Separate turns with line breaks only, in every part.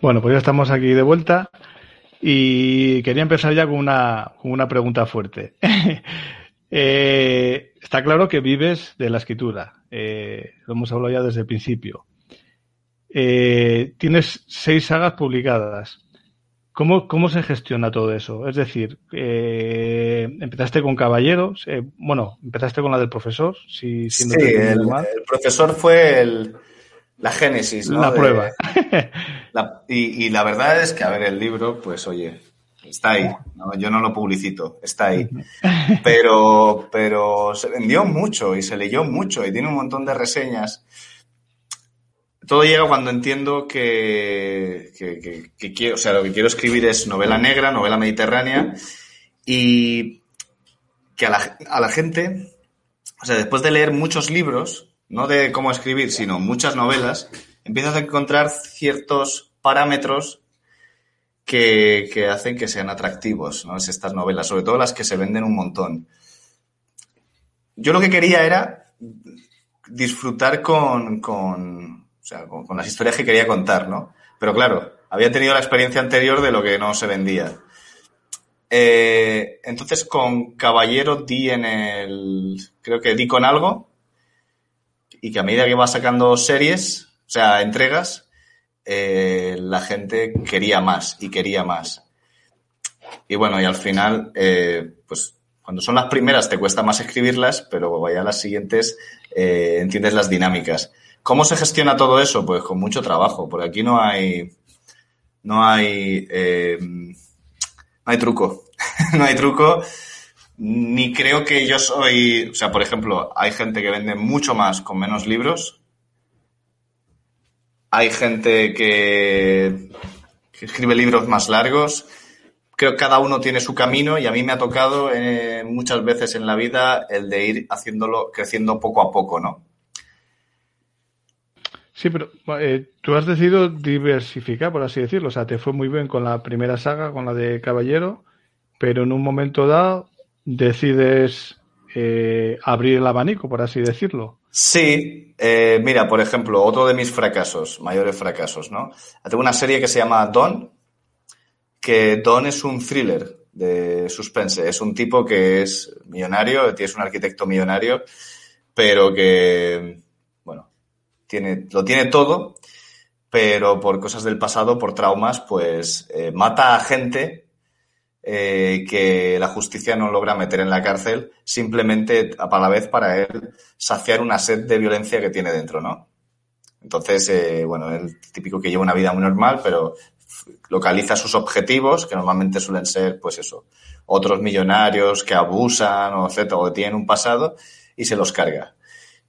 Bueno, pues ya estamos aquí de vuelta y quería empezar ya con una, con una pregunta fuerte. eh, está claro que vives de la escritura, eh, lo hemos hablado ya desde el principio. Eh, tienes seis sagas publicadas. ¿Cómo, ¿Cómo se gestiona todo eso? Es decir, eh, empezaste con Caballeros, eh, bueno, empezaste con la del profesor, si, si
no sí, el, el, profesor fue el, la génesis, ¿no?
La prueba.
La, y, y, la verdad es que, a ver, el libro, pues oye, está ahí. ¿no? Yo no lo publicito, está ahí. Pero, pero se vendió mucho y se leyó mucho y tiene un montón de reseñas. Todo llega cuando entiendo que, que, que, que quiero, o sea, lo que quiero escribir es novela negra, novela mediterránea y que a la, a la gente, o sea, después de leer muchos libros, no de cómo escribir, sino muchas novelas, empiezas a encontrar ciertos parámetros que, que hacen que sean atractivos, ¿no? Es estas novelas, sobre todo las que se venden un montón. Yo lo que quería era disfrutar con, con, o sea, con, las historias que quería contar, ¿no? Pero claro, había tenido la experiencia anterior de lo que no se vendía. Eh, entonces con Caballero di en el, creo que di con algo, y que a medida que iba sacando series, o sea, entregas, eh, la gente quería más y quería más. Y bueno, y al final, eh, pues cuando son las primeras te cuesta más escribirlas, pero vaya las siguientes eh, entiendes las dinámicas. ¿Cómo se gestiona todo eso? Pues con mucho trabajo, porque aquí no hay, no hay, eh, no hay truco, no hay truco ni creo que yo soy, o sea, por ejemplo, hay gente que vende mucho más con menos libros. Hay gente que, escribe libros más largos. Creo que cada uno tiene su camino y a mí me ha tocado eh, muchas veces en la vida el de ir haciéndolo, creciendo poco a poco, ¿no?
Sí, pero eh, tú has decidido diversificar, por así decirlo. O sea, te fue muy bien con la primera saga, con la de Caballero, pero en un momento dado decides eh, abrir el abanico, por así decirlo.
Sí, eh, mira, por ejemplo, otro de mis fracasos, mayores fracasos, ¿no? Tengo una serie que se llama Don, que Don es un thriller de suspense. Es un tipo que es millonario, es un arquitecto millonario, pero que, bueno, tiene, lo tiene todo, pero por cosas del pasado, por traumas, pues eh, mata a gente eh, que la justicia no logra meter en la cárcel simplemente a la vez para él saciar una sed de violencia que tiene dentro, ¿no? Entonces, eh, bueno, el típico que lleva una vida muy normal, pero localiza sus objetivos, que normalmente suelen ser, pues eso, otros millonarios que abusan o etcétera, o tienen un pasado, y se los carga.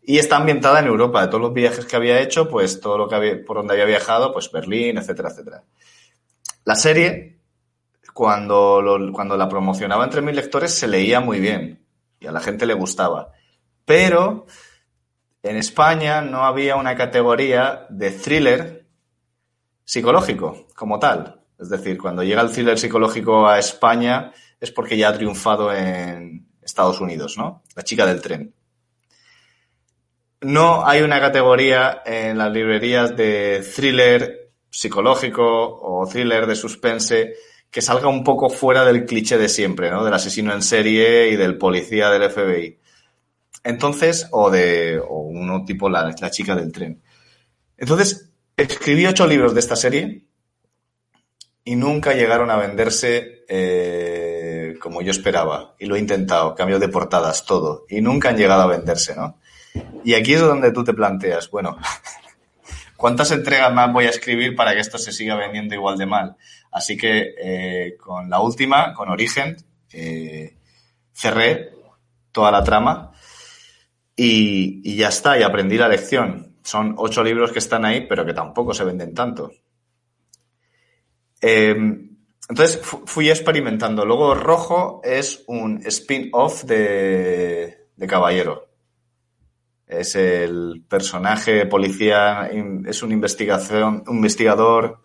Y está ambientada en Europa, de todos los viajes que había hecho, pues todo lo que había, por donde había viajado, pues Berlín, etcétera, etcétera. La serie cuando, cuando la promocionaba entre mis lectores se leía muy bien y a la gente le gustaba. Pero en España no había una categoría de thriller psicológico como tal. Es decir, cuando llega el thriller psicológico a España es porque ya ha triunfado en Estados Unidos, ¿no? La chica del tren. No hay una categoría en las librerías de thriller psicológico o thriller de suspense que salga un poco fuera del cliché de siempre, ¿no? Del asesino en serie y del policía del FBI. Entonces, o de o uno tipo la, la chica del tren. Entonces, escribí ocho libros de esta serie y nunca llegaron a venderse eh, como yo esperaba. Y lo he intentado, cambio de portadas, todo. Y nunca han llegado a venderse, ¿no? Y aquí es donde tú te planteas, bueno, ¿cuántas entregas más voy a escribir para que esto se siga vendiendo igual de mal? Así que eh, con la última, con Origen, eh, cerré toda la trama y, ya está, y aprendí la lección. Son ocho libros que están ahí, pero que tampoco se venden tanto. Eh, entonces fui experimentando. Luego Rojo es un spin-off de, de Caballero. Es el personaje policía, es un investigación, un investigador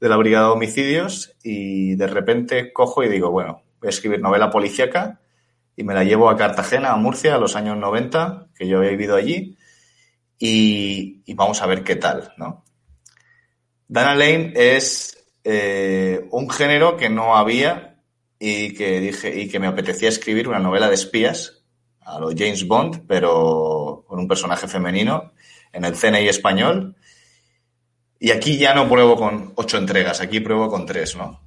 de la Brigada de Homicidios y de repente cojo y digo, bueno, voy a escribir novela policíaca y me la llevo a Cartagena, a Murcia, a los años 90, que yo había vivido allí, y, y vamos a ver qué tal, ¿no? Dana Lane es eh, un género que no había y que dije y que me apetecía escribir una novela de espías a lo James Bond, pero con un personaje femenino en el CNI español. Y aquí ya no pruebo con ocho entregas, aquí pruebo con tres, ¿no?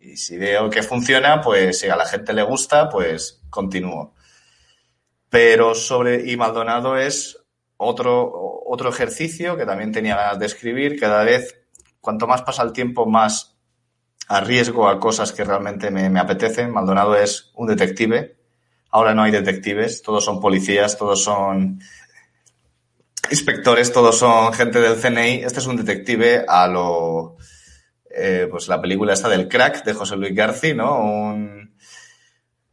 Y si veo que funciona, pues si a la gente le gusta, pues continúo. Pero sobre y Maldonado es otro, otro ejercicio que también tenía ganas de escribir. Cada vez, cuanto más pasa el tiempo, más arriesgo a cosas que realmente me, me apetecen. Maldonado es un detective. Ahora no hay detectives, todos son policías, todos son inspectores, todos son gente del CNI. Este es un detective a lo, eh, pues la película esta del crack de José Luis García, ¿no? Un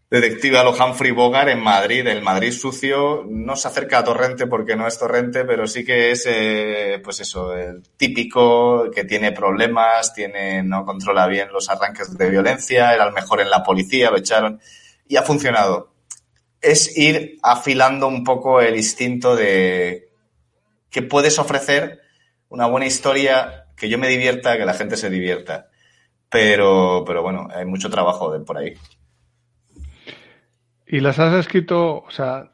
detective a lo Humphrey Bogart en Madrid, el Madrid sucio. No se acerca a Torrente porque no es Torrente, pero sí que es, eh, pues eso, el típico que tiene problemas, tiene, no controla bien los arranques de violencia, era el mejor en la policía, lo echaron y ha funcionado. Es ir afilando un poco el instinto de que puedes ofrecer una buena historia, que yo me divierta, que la gente se divierta. Pero, pero bueno, hay mucho trabajo de, por ahí.
¿Y las has escrito, o sea,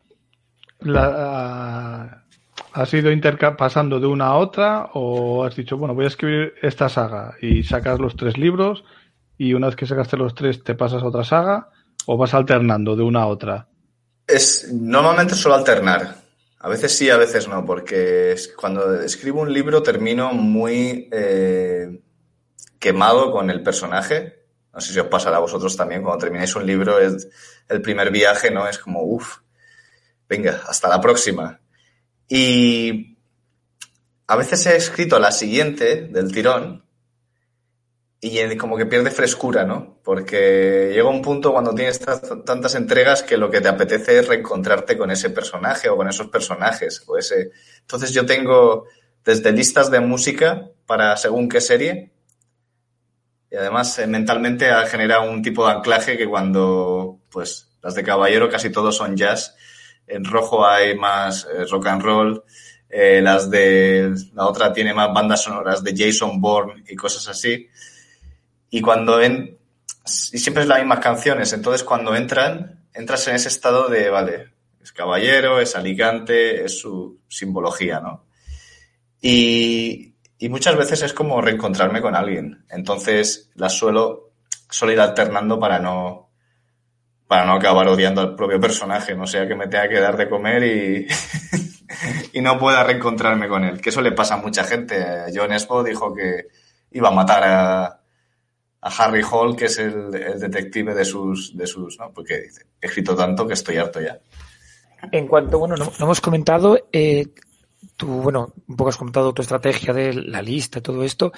la, has ido pasando de una a otra o has dicho, bueno, voy a escribir esta saga y sacas los tres libros y una vez que sacaste los tres te pasas a otra saga o vas alternando de una a otra?
Es normalmente suelo alternar. A veces sí, a veces no, porque cuando escribo un libro termino muy eh, quemado con el personaje. No sé si os pasará a vosotros también, cuando termináis un libro, es el primer viaje, ¿no? Es como, uff, venga, hasta la próxima. Y a veces he escrito la siguiente del tirón y como que pierde frescura, ¿no? Porque llega un punto cuando tienes tantas entregas que lo que te apetece es reencontrarte con ese personaje o con esos personajes o ese. Entonces yo tengo desde listas de música para según qué serie y además eh, mentalmente ha generado un tipo de anclaje que cuando pues las de Caballero casi todos son jazz, en rojo hay más eh, rock and roll, eh, las de la otra tiene más bandas sonoras de Jason Bourne y cosas así. Y cuando en, y siempre es las mismas canciones, entonces cuando entran, entras en ese estado de, vale, es caballero, es Alicante, es su simbología, ¿no? Y, y muchas veces es como reencontrarme con alguien. Entonces las suelo, suelo ir alternando para no, para no acabar odiando al propio personaje, no sea que me tenga que dar de comer y, y no pueda reencontrarme con él. Que eso le pasa a mucha gente. John Espo dijo que iba a matar a, a Harry Hall, que es el, detective de sus, de sus, ¿no? Porque dice, he escrito tanto que estoy harto ya.
En cuanto, bueno, no, hemos comentado, eh, tú, bueno, un poco has comentado tu estrategia de la lista, todo esto,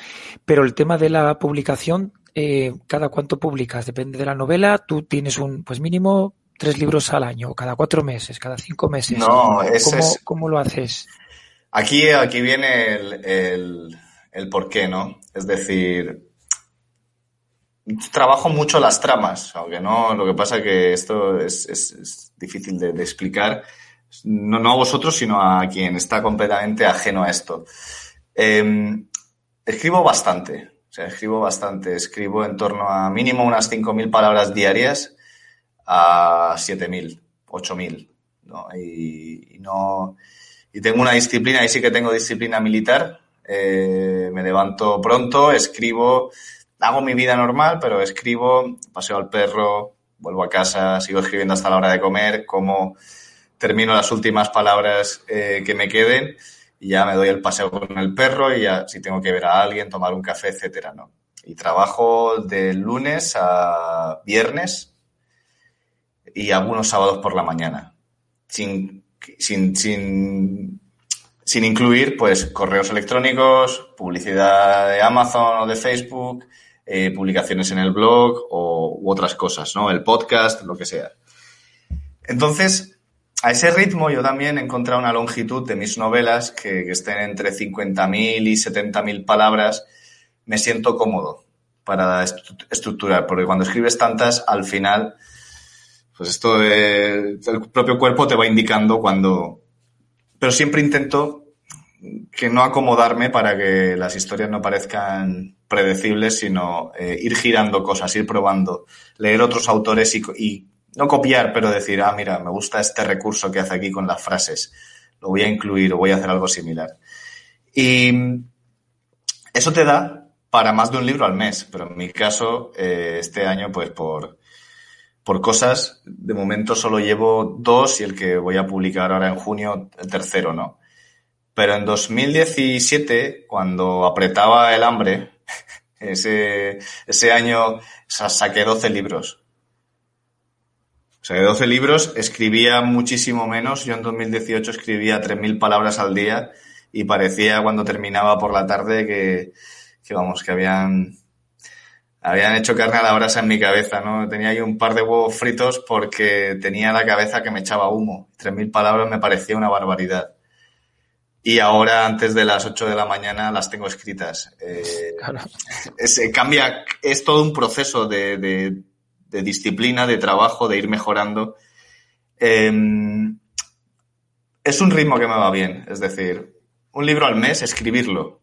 pero el tema de la publicación, eh, ¿cada cuánto publicas? Depende de la novela, tú tienes un, pues mínimo, tres libros al año, cada cuatro meses, cada cinco meses.
No, es,
¿Cómo, ¿Cómo, lo haces?
Aquí, aquí viene el, el, el porqué, ¿no? Es decir, trabajo mucho las tramas, aunque no, lo que pasa es que esto es, difícil de, explicar, no, no, a vosotros, sino a quien está completamente ajeno a esto. Eh, escribo bastante, o sea, escribo bastante, escribo en torno a mínimo unas 5.000 palabras diarias a 7.000, 8.000, ¿no? Y, y, no, y tengo una disciplina, y sí que tengo disciplina militar, eh, me levanto pronto, escribo, hago mi vida normal, pero escribo, paseo al perro, vuelvo a casa, sigo escribiendo hasta la hora de comer, como termino las últimas palabras eh, que me queden y ya me doy el paseo con el perro y ya si tengo que ver a alguien, tomar un café, etcétera, ¿no? Y trabajo de lunes a viernes y algunos sábados por la mañana, sin, sin, sin, sin incluir pues correos electrónicos, publicidad de Amazon o de Facebook, eh, publicaciones en el blog o, otras cosas, ¿no? El podcast, lo que sea. Entonces, a ese ritmo yo también he encontrado una longitud de mis novelas que, estén entre 50.000 y 70.000 palabras. Me siento cómodo para estructurar, porque cuando escribes tantas, al final, pues esto el propio cuerpo te va indicando cuando... Pero siempre intento que no acomodarme para que las historias no parezcan predecibles, sino eh, ir girando cosas, ir probando, leer otros autores y, no copiar, pero decir, ah, mira, me gusta este recurso que hace aquí con las frases, lo voy a incluir o voy a hacer algo similar. Y eso te da para más de un libro al mes, pero en mi caso, eh, este año, pues por, por cosas, de momento solo llevo dos y el que voy a publicar ahora en junio, el tercero, ¿no? Pero en 2017, cuando apretaba el hambre, ese, ese año saqué 12 libros. O sea, de 12 libros, escribía muchísimo menos. Yo en 2018 escribía 3.000 palabras al día y parecía cuando terminaba por la tarde que, que vamos, que habían, habían hecho carne a la brasa en mi cabeza, ¿no? Tenía ahí un par de huevos fritos porque tenía la cabeza que me echaba humo. 3.000 palabras me parecía una barbaridad. Y ahora, antes de las 8 de la mañana, las tengo escritas. Eh, claro. es, cambia, es todo un proceso de, de, de, disciplina, de trabajo, de ir mejorando. Eh, es un ritmo que me va bien. Es decir, un libro al mes, escribirlo,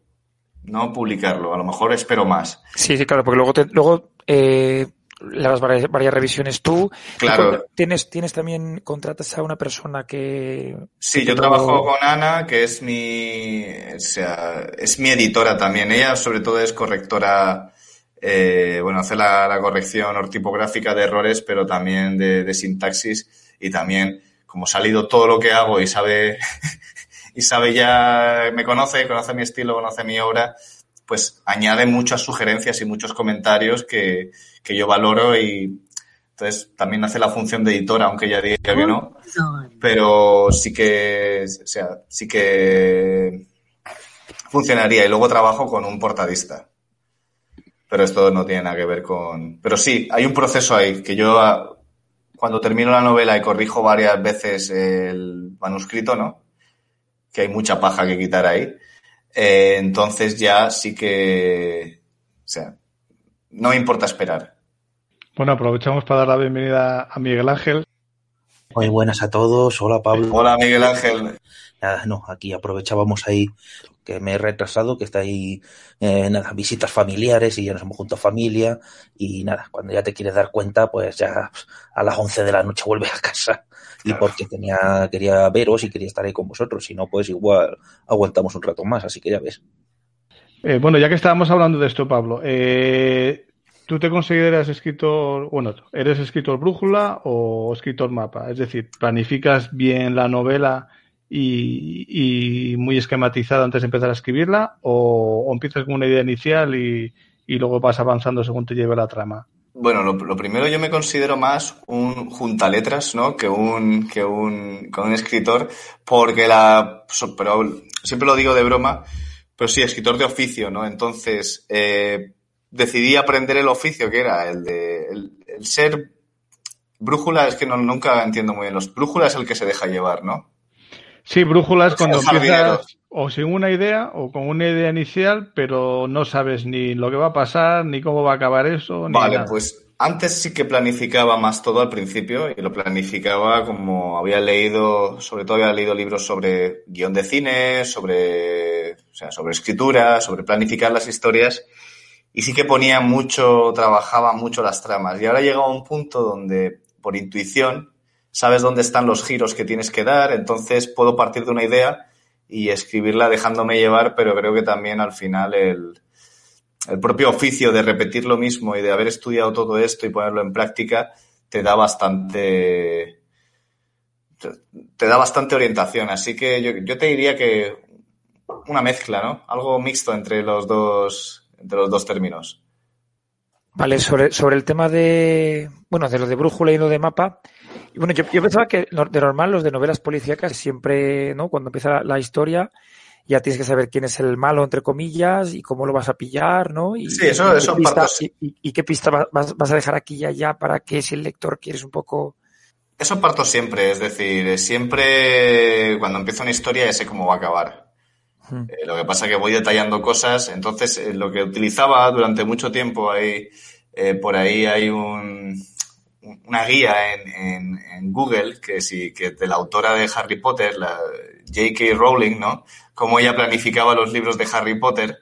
no publicarlo. A lo mejor espero más.
Sí, sí, claro, porque luego, te, luego eh, las varias, varias, revisiones tú.
Claro.
¿Tienes, tienes también, contratas a una persona que...
Sí, yo trabajo con Ana, que es mi, o sea, es mi editora también. Ella sobre todo es correctora, eh, bueno, hace la, la, corrección ortipográfica de errores, pero también de, de sintaxis y también, como ha salido todo lo que hago y sabe, y sabe ya, me conoce, conoce mi estilo, conoce mi obra, pues añade muchas sugerencias y muchos comentarios que, que yo valoro y entonces también hace la función de editora, aunque ella diga que no, pero sí que, o sea, sí que funcionaría. Y luego trabajo con un portadista. Pero esto no tiene nada que ver con... Pero sí, hay un proceso ahí, que yo ah, cuando termino la novela y corrijo varias veces el manuscrito, ¿no? que hay mucha paja que quitar ahí. Eh, entonces ya sí que, o sea, no me importa esperar.
Bueno, aprovechamos para dar la bienvenida a Miguel Ángel.
Muy buenas a todos. Hola, Pablo.
Hola, Miguel Ángel.
Nada, no, aquí aprovechábamos ahí que me he retrasado, que está ahí, eh, nada, visitas familiares y ya nos hemos junto a familia y nada, cuando ya te quieres dar cuenta, pues ya a las 11 de la noche vuelves a casa y porque tenía, quería veros y quería estar ahí con vosotros, si no, pues igual aguantamos un rato más, así que ya ves.
Eh, bueno, ya que estábamos hablando de esto, Pablo, eh, ¿tú te consideras escritor, bueno, eres escritor brújula o escritor mapa? Es decir, ¿planificas bien la novela? y, y, muy esquematizada antes de empezar a escribirla o, o empiezas con una idea inicial y, y, luego vas avanzando según te lleve la trama?
Bueno, lo, primero yo me considero más un juntaletras, ¿no? Que un, que un, que un escritor, porque la, pero siempre lo digo de broma, pero sí, escritor de oficio, ¿no? Entonces, eh, decidí aprender el oficio que era el de, el, el ser brújula, es que no, nunca entiendo muy bien, los brújula es el que se deja llevar, ¿no?
Sí, brújulas cuando empiezas o sin una idea o con una idea inicial, pero no sabes ni lo que va a pasar, ni cómo va a acabar eso. Ni
vale,
nada.
pues antes sí que planificaba más todo al principio y lo planificaba como había leído, sobre todo había leído libros sobre guion de cine, sobre, o sea, sobre escritura, sobre planificar las historias y sí que ponía mucho, trabajaba mucho las tramas. Y ahora llega a un punto donde, por intuición, sabes dónde están los giros que tienes que dar, entonces puedo partir de una idea y escribirla dejándome llevar, pero creo que también al final el, el propio oficio de repetir lo mismo y de haber estudiado todo esto y ponerlo en práctica te da bastante te da bastante orientación. Así que yo, yo te diría que una mezcla, ¿no? Algo mixto entre los dos, entre los dos términos.
Vale, sobre, sobre el tema de, bueno, de lo de brújula y lo de mapa, y bueno, yo, yo, pensaba que de normal los de novelas policíacas siempre, ¿no? Cuando empieza la, la, historia, ya tienes que saber quién es el malo, entre comillas, y cómo lo vas a pillar, ¿no? Y,
sí, eso,
y
eso
pista,
partos...
y, y, qué pista vas, vas, a dejar aquí y allá para que si el lector quieres un poco...
Eso parto siempre, es decir, siempre cuando empiezo una historia ya sé cómo va a acabar. Hmm. Eh, lo que pasa es que voy detallando cosas, entonces eh, lo que utilizaba durante mucho tiempo ahí, eh, por ahí hay un, una guía en, en, Google que sí, que de la autora de Harry Potter, la J.K. Rowling, ¿no? Cómo ella planificaba los libros de Harry Potter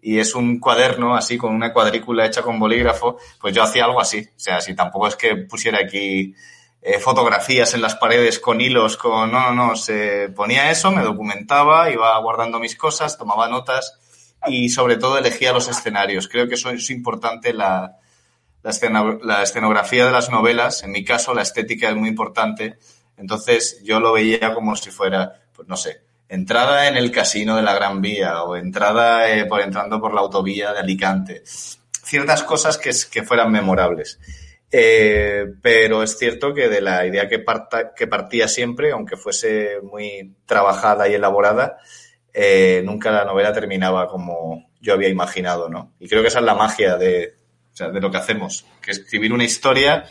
y es un cuaderno así con una cuadrícula hecha con bolígrafo, pues yo hacía algo así. O sea, si tampoco es que pusiera aquí eh, fotografías en las paredes con hilos, con... No, no, no, se ponía eso, me documentaba, iba guardando mis cosas, tomaba notas y sobre todo elegía los escenarios. Creo que eso es importante la, la, escenografía de las novelas. En mi caso, la estética es muy importante. Entonces yo lo veía como si fuera, pues no sé, entrada en el casino de la Gran Vía o entrada eh, por entrando por la autovía de Alicante. Ciertas cosas que, que fueran memorables. Eh, pero es cierto que de la idea que, parta, que partía siempre, aunque fuese muy trabajada y elaborada, eh, nunca la novela terminaba como yo había imaginado, ¿no? Y creo que esa es la magia de, de lo que hacemos, que escribir una historia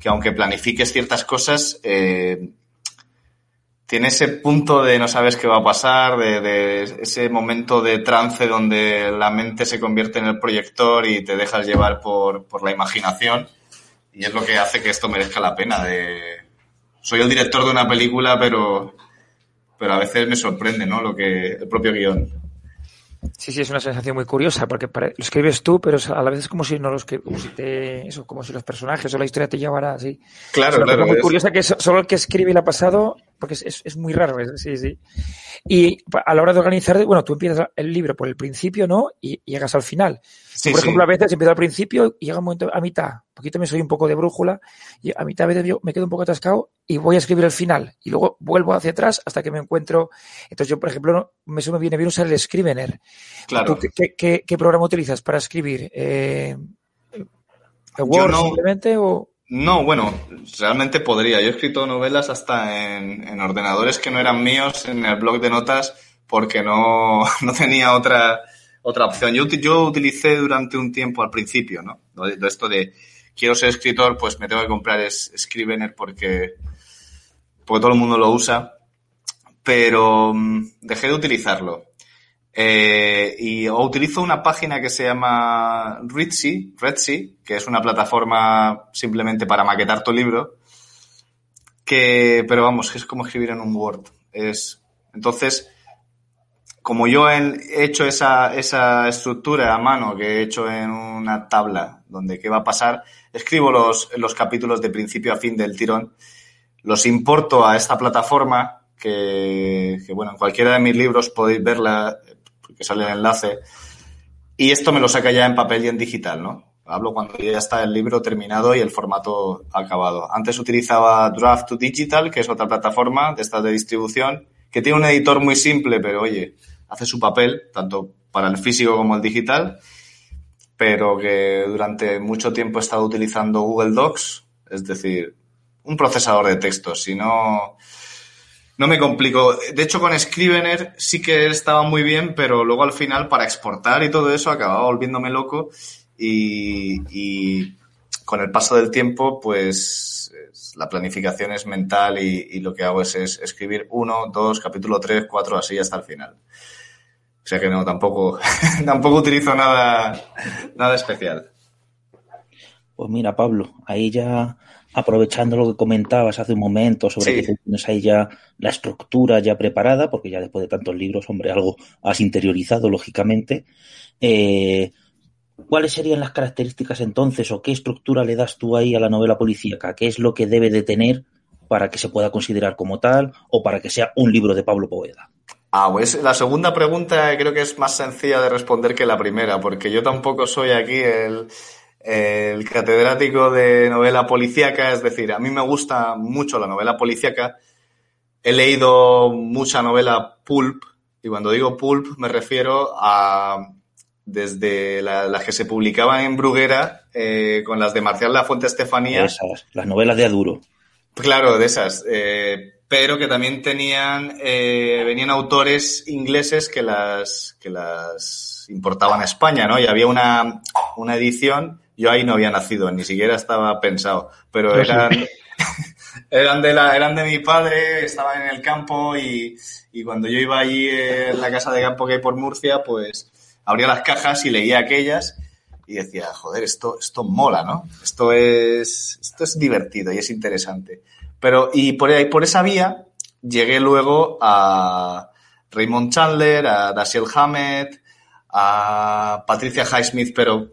que aunque planifiques ciertas cosas, eh, tiene ese punto de no sabes qué va a pasar, de, ese momento de trance donde la mente se convierte en el proyector y te dejas llevar por, por la imaginación. Y es lo que hace que esto merezca la pena. De... Soy el director de una película, pero pero a veces me sorprende, ¿no? Lo que el propio guion.
Sí, sí, es una sensación muy curiosa, porque lo escribes tú, pero a la vez es como si no los que, como si te, eso, como si los personajes o la historia te llevara así.
Claro, es
una muy curiosa que solo el que escribe le ha pasado, porque es, es, muy raro, sí, sí. Y a la hora de organizar, bueno, tú empiezas el libro por el principio, ¿no? Y llegas al final. Por ejemplo, a veces empiezo al principio y llega un momento a mitad, un poquito me soy un poco de brújula, y a mitad a veces yo me quedo un poco atascado y voy a escribir el final. Y luego vuelvo hacia atrás hasta que me encuentro. Entonces, yo, por ejemplo, me, me viene bien usar el Scrivener.
Claro.
qué, qué, programa utilizas para escribir? Eh, ¿Word simplemente o.?
No, bueno, realmente podría. Yo he escrito novelas hasta en, ordenadores que no eran míos en el blog de notas porque no, no tenía otra, otra opción. Yo, utilicé durante un tiempo al principio, ¿no? Esto de quiero ser escritor, pues me tengo que comprar Scrivener porque, porque todo el mundo lo usa. Pero mm, dejé de utilizarlo. Eh, y utilizo una página que se llama Redsy, Redsy, que es una plataforma simplemente para maquetar tu libro. Que, pero vamos, es como escribir en un Word. Es, entonces, como yo he hecho esa, estructura a mano que he hecho en una tabla donde qué va a pasar, escribo los, los capítulos de principio a fin del tirón, los importo a esta plataforma que, que, bueno, en cualquiera de mis libros podéis verla, que sale el enlace. Y esto me lo saca ya en papel y en digital, ¿no? Hablo cuando ya está el libro terminado y el formato acabado. Antes utilizaba Draft to Digital, que es otra plataforma de estas de distribución, que tiene un editor muy simple, pero oye, hace su papel, tanto para el físico como el digital, pero que durante mucho tiempo he estado utilizando Google Docs, es decir, un procesador de textos. Si no, no me complico. De hecho, con Scrivener sí que estaba muy bien, pero luego al final para exportar y todo eso acababa volviéndome loco y, con el paso del tiempo, pues la planificación es mental y, lo que hago es, escribir uno, dos, capítulo tres, cuatro, así hasta el final. O sea que no, tampoco, tampoco utilizo nada, nada especial.
Pues mira, Pablo, ahí ya aprovechando lo que comentabas hace un momento sobre que tienes ahí ya la estructura ya preparada, porque ya después de tantos libros, hombre, algo has interiorizado, lógicamente. Eh, ¿Cuáles serían las características entonces o qué estructura le das tú ahí a la novela policíaca? ¿Qué es lo que debe de tener para que se pueda considerar como tal o para que sea un libro de Pablo Poveda?
Ah, pues la segunda pregunta creo que es más sencilla de responder que la primera, porque yo tampoco soy aquí el, el catedrático de novela policíaca, es decir, a mí me gusta mucho la novela policíaca. He leído mucha novela pulp, y cuando digo pulp me refiero a desde las que se publicaban en Bruguera eh, con las de Marcial La Fuente Estefanía.
Esas, las novelas de Aduro.
Claro, de esas. Eh, pero que también tenían, eh, venían autores ingleses que las, que las importaban a España, ¿no? Y había una, una edición yo ahí no había nacido, ni siquiera estaba pensado, pero eran, eran, de, la, eran de mi padre, estaban en el campo y, y cuando yo iba allí en la casa de campo que hay por Murcia, pues abría las cajas y leía aquellas y decía, joder, esto, esto mola, ¿no? Esto es, esto es divertido y es interesante. Pero, y por ahí, por esa vía, llegué luego a Raymond Chandler, a Dashiell Hammett, a Patricia Highsmith, pero,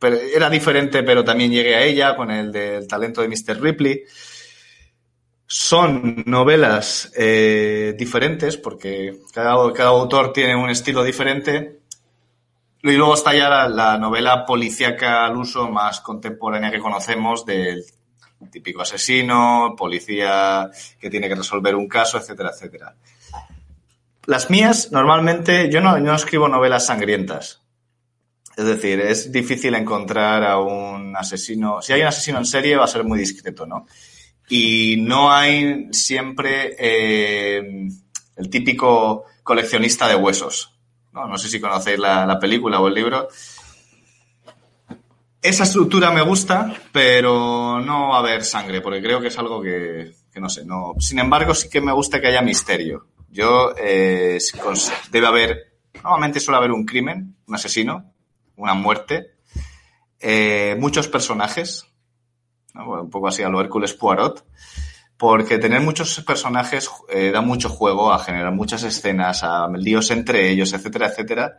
era diferente, pero también llegué a ella con el del talento de Mr. Ripley. Son novelas eh, diferentes porque cada, cada autor tiene un estilo diferente, y luego está ya la, la, novela policíaca al uso más contemporánea que conocemos del típico asesino, policía que tiene que resolver un caso, etcétera, etcétera. Las mías, normalmente, yo no, yo no escribo novelas sangrientas. Es decir, es difícil encontrar a un asesino. Si hay un asesino en serie, va a ser muy discreto, ¿no? Y no hay siempre eh, el típico coleccionista de huesos. No, no sé si conocéis la, la, película o el libro. Esa estructura me gusta, pero no va a haber sangre, porque creo que es algo que, que no sé. No. Sin embargo, sí que me gusta que haya misterio. Yo, eh, debe haber, normalmente suele haber un crimen, un asesino, una muerte, eh, muchos personajes, un poco así a lo Hércules Poirot, porque tener muchos personajes eh, da mucho juego a generar muchas escenas, a líos entre ellos, etcétera, etcétera.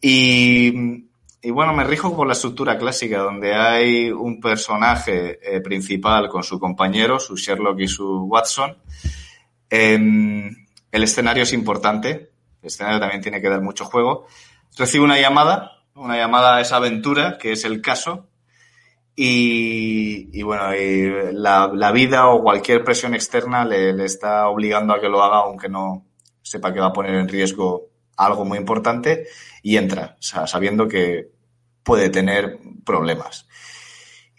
Y, y bueno, me rijo por la estructura clásica, donde hay un personaje eh, principal con su compañero, su Sherlock y su Watson. Eh, el escenario es importante, el escenario también tiene que dar mucho juego. Recibe una llamada, una llamada a esa aventura, que es el caso, y, y, bueno, y la, la, vida o cualquier presión externa le, le, está obligando a que lo haga, aunque no sepa que va a poner en riesgo algo muy importante, y entra, sabiendo que puede tener problemas.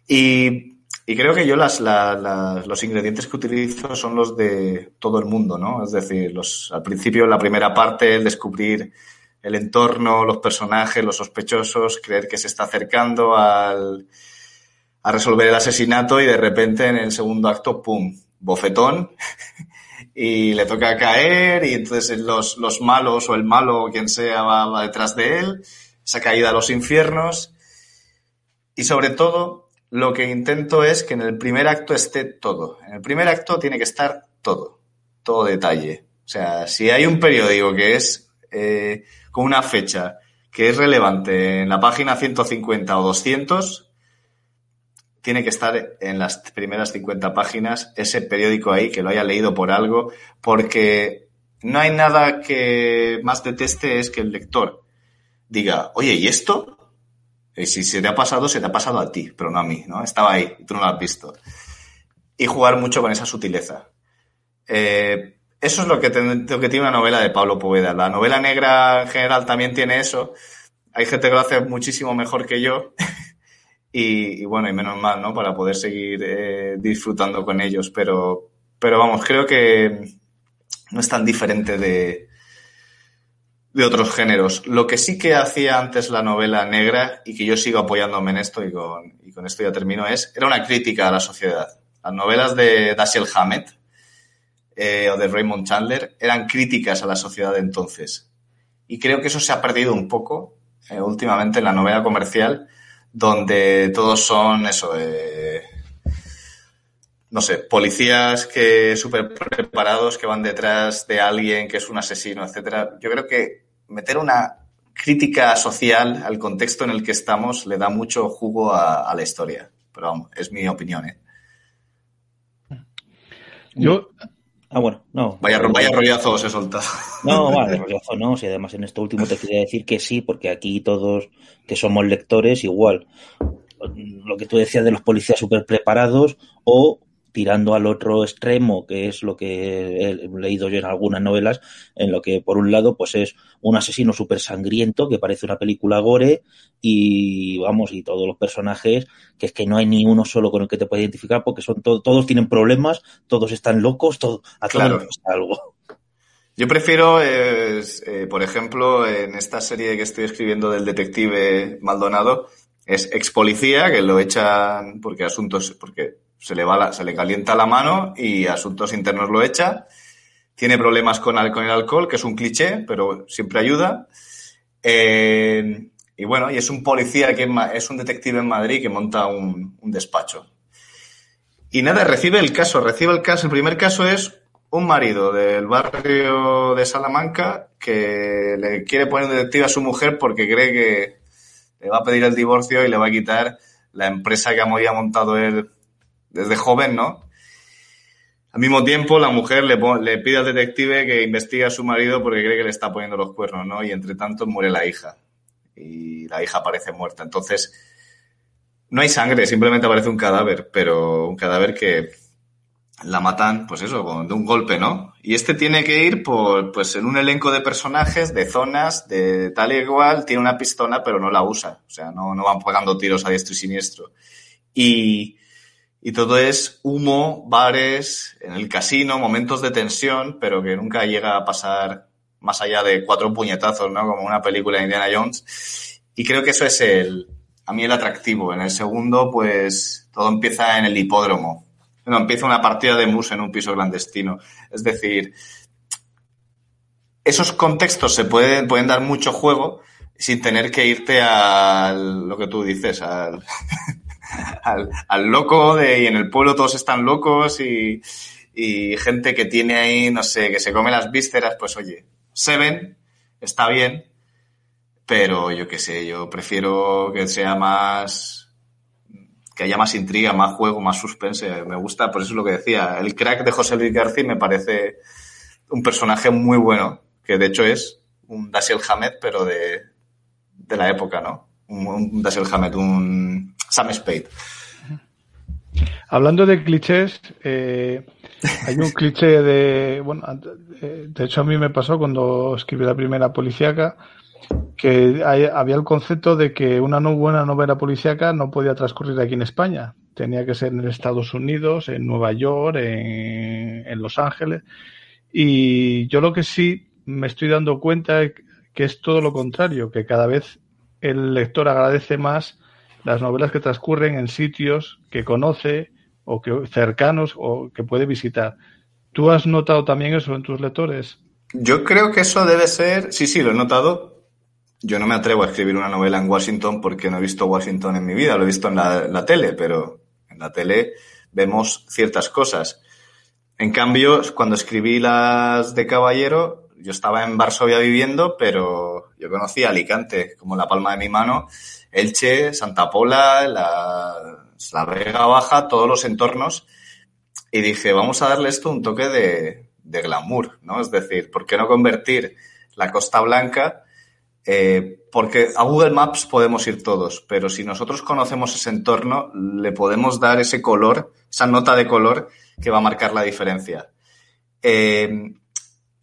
Y, creo que yo las, la, la, los ingredientes que utilizo son los de todo el mundo, ¿no? Es decir, los, al principio, la primera parte, el descubrir el entorno, los personajes, los sospechosos, creer que se está acercando al a resolver el asesinato y de repente en el segundo acto, ¡pum!, bofetón y le toca caer y entonces los, los malos o el malo o quien sea va, va, detrás de él, esa caída a los infiernos y sobre todo lo que intento es que en el primer acto esté todo. En el primer acto tiene que estar todo, todo detalle. O sea, si hay un periódico que es eh, con una fecha que es relevante en la página 150 o 200, tiene que estar en las primeras 50 páginas ese periódico ahí, que lo haya leído por algo, porque no hay nada que más deteste es que el lector diga, oye, ¿y esto? Y si se te ha pasado, se te ha pasado a ti, pero no a mí, ¿no? Estaba ahí tú no lo has visto. Y jugar mucho con esa sutileza. Eh, eso es lo que, ten, lo que tiene una novela de Pablo Poveda. La novela negra en general también tiene eso. Hay gente que lo hace muchísimo mejor que yo. Y, bueno, y menos mal, ¿no? Para poder seguir eh, disfrutando con ellos. Pero, pero vamos, creo que no es tan diferente de, de otros géneros. Lo que sí que hacía antes la novela negra y que yo sigo apoyándome en esto y con, y con esto ya termino es, era una crítica a la sociedad. Las novelas de Dashiell Hammett eh, o de Raymond Chandler eran críticas a la sociedad de entonces. Y creo que eso se ha perdido un poco eh, últimamente en la novela comercial donde todos son eso, eh, no sé, policías que súper preparados que van detrás de alguien que es un asesino, etcétera. Yo creo que meter una crítica social al contexto en el que estamos le da mucho jugo a, la historia. Pero es mi opinión, ¿eh?
Yo,
Ah, bueno, no.
Vaya, vaya rollazo os he soltado.
No, vale, rollazo no. Si además en esto último te quería decir que sí, porque aquí todos que somos lectores, igual. Lo que tú decías de los policías súper preparados o tirando al otro extremo, que es lo que he leído yo en algunas novelas, en lo que por un lado pues es un asesino súper sangriento que parece una película gore y vamos, y todos los personajes que es que no hay ni uno solo con el que te puedas identificar porque son to todos tienen problemas, todos están locos, todo, a
claro.
todos algo.
Yo prefiero, eh, eh, por ejemplo, en esta serie que estoy escribiendo del detective Maldonado, es ex policía que lo echan porque asuntos, porque se le, va se le calienta la mano y asuntos internos lo echa. Tiene problemas con, con el alcohol, que es un cliché, pero siempre ayuda. Eh, y bueno, y es un policía que es un detective en Madrid que monta un, un despacho. Y nada, recibe el caso, recibe el caso. El primer caso es un marido del barrio de Salamanca que le quiere poner detective a su mujer porque cree que le va a pedir el divorcio y le va a quitar la empresa que había montado él desde joven, ¿no? Al mismo tiempo, la mujer le, pide al detective que investigue a su marido porque cree que le está poniendo los cuernos, ¿no? Y entre tanto muere la hija. Y la hija aparece muerta. Entonces, no hay sangre, simplemente aparece un cadáver, pero un cadáver que la matan, pues eso, de un golpe, ¿no? Y este tiene que ir pues en un elenco de personajes, de zonas, de tal y igual, tiene una pistola, pero no la usa. O sea, no, no van pegando tiros a diestro y siniestro. Y, y todo es humo, bares, en el casino, momentos de tensión, pero que nunca llega a pasar más allá de cuatro puñetazos, ¿no? Como una película de Indiana Jones. Y creo que eso es el, a mí el atractivo. En el segundo, pues todo empieza en el hipódromo no, empieza una partida de mus en un piso clandestino. Es decir, esos contextos se pueden, pueden dar mucho juego sin tener que irte a lo que tú dices, al, al, loco de y en el pueblo todos están locos y, y gente que tiene ahí, no sé, que se come las vísceras, pues oye, Seven está bien, pero yo qué sé, yo prefiero que sea más que haya más intriga, más juego, más suspense. Me gusta, por eso es lo que decía. El crack de José Luis García me parece un personaje muy bueno, que de hecho es un Dashiell Hamed, pero de, de la época, ¿no? Un, un Dashiell un Sam Spade.
Hablando de clichés, eh, hay un cliché de, bueno, de hecho a mí me pasó cuando escribí la primera policíaca, que había el concepto de que una no buena novela policíaca no podía transcurrir aquí en España. Tenía que ser en Estados Unidos, en Nueva York, en, en Los Ángeles. Y yo lo que sí me estoy dando cuenta es que es todo lo contrario, que cada vez el lector agradece más las novelas que transcurren en sitios que conoce o que cercanos o que puede visitar. ¿Tú has notado también eso en tus lectores?
Yo creo que eso debe ser, sí, sí, lo he notado, yo no me atrevo a escribir una novela en Washington porque no he visto Washington en mi vida, lo he visto en la, tele, pero en la tele vemos ciertas cosas. En cambio, cuando escribí las de Caballero, yo estaba en Varsovia viviendo, pero yo conocía Alicante como la palma de mi mano, Elche, Santa Pola, la, la Vega Baja, todos los entornos. Y dije, vamos a darle esto un toque de, de glamour, ¿no? Es decir, ¿por qué no convertir la Costa Blanca eh, porque a Google Maps podemos ir todos, pero si nosotros conocemos ese entorno, le podemos dar ese color, esa nota de color que va a marcar la diferencia. Eh,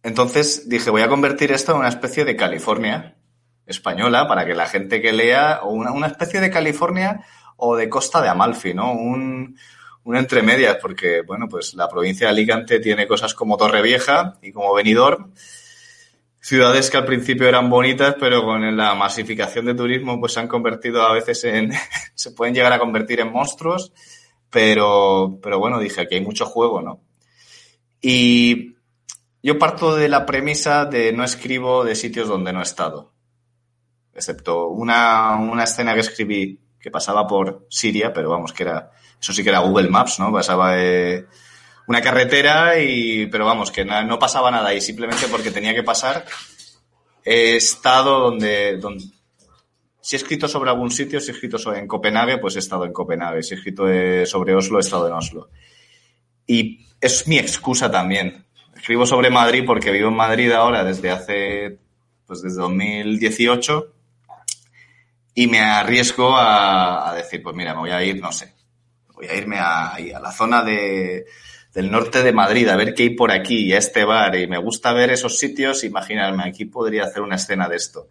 entonces dije, voy a convertir esto en una especie de California española para que la gente que lea, o una, especie de California o de Costa de Amalfi, ¿no? Un, un entre medias, porque, bueno, pues la provincia de Alicante tiene cosas como Torrevieja y como Benidorm, ciudades que al principio eran bonitas, pero con la masificación de turismo pues se han convertido a veces en, se pueden llegar a convertir en monstruos, pero, pero bueno, dije, aquí hay mucho juego, ¿no? Y yo parto de la premisa de no escribo de sitios donde no he estado, excepto una, una escena que escribí que pasaba por Siria, pero vamos, que era, eso sí que era Google Maps, ¿no? Pasaba de una carretera y, pero vamos, que no, pasaba nada y simplemente porque tenía que pasar he estado donde, donde, si he escrito sobre algún sitio, si he escrito sobre, en Copenhague, pues he estado en Copenhague. Si he escrito sobre Oslo, he estado en Oslo. Y es mi excusa también. Escribo sobre Madrid porque vivo en Madrid ahora desde hace, pues desde 2018 y me arriesgo a, decir, pues mira, me voy a ir, no sé, voy a irme a, la zona de, del norte de Madrid, a ver qué hay por aquí, y a este bar, y me gusta ver esos sitios, imaginarme, aquí podría hacer una escena de esto.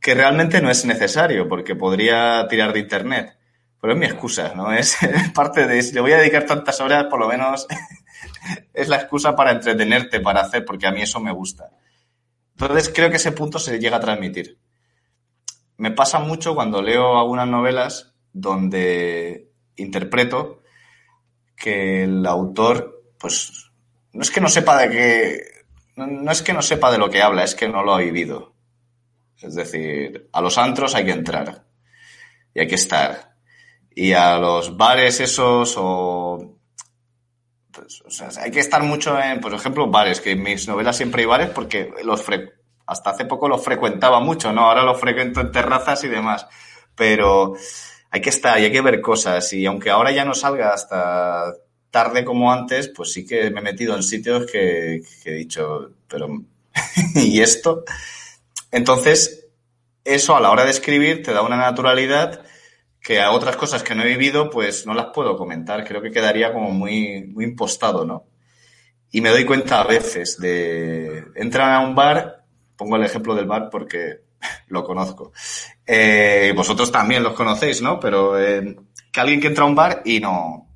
Que realmente no es necesario, porque podría tirar de internet. Pero es mi excusa, ¿no? Es parte de... Le voy a dedicar tantas horas, por lo menos es la excusa para entretenerte, para hacer, porque a mí eso me gusta. Entonces creo que ese punto se llega a transmitir. Me pasa mucho cuando leo algunas novelas donde interpreto que el autor, pues, no es que no sepa de qué, no, es que no sepa de lo que habla, es que no lo ha vivido. Es decir, a los antros hay que entrar y hay que estar. Y a los bares esos o... pues, o sea, hay que estar mucho en, por ejemplo, bares, que en mis novelas siempre hay bares porque los fre- hasta hace poco los frecuentaba mucho, ¿no? Ahora los frecuento en terrazas y demás. Pero hay que estar y hay que ver cosas. Y aunque ahora ya no salga hasta tarde como antes, pues sí que me he metido en sitios que, he dicho, pero ¿y esto? Entonces, eso a la hora de escribir te da una naturalidad que a otras cosas que no he vivido, pues no las puedo comentar. Creo que quedaría como muy, muy impostado, ¿no? Y me doy cuenta a veces de entran a un bar, pongo el ejemplo del bar porque lo conozco. Eh, vosotros también los conocéis, ¿no? Pero eh, que alguien que entra a un bar y no.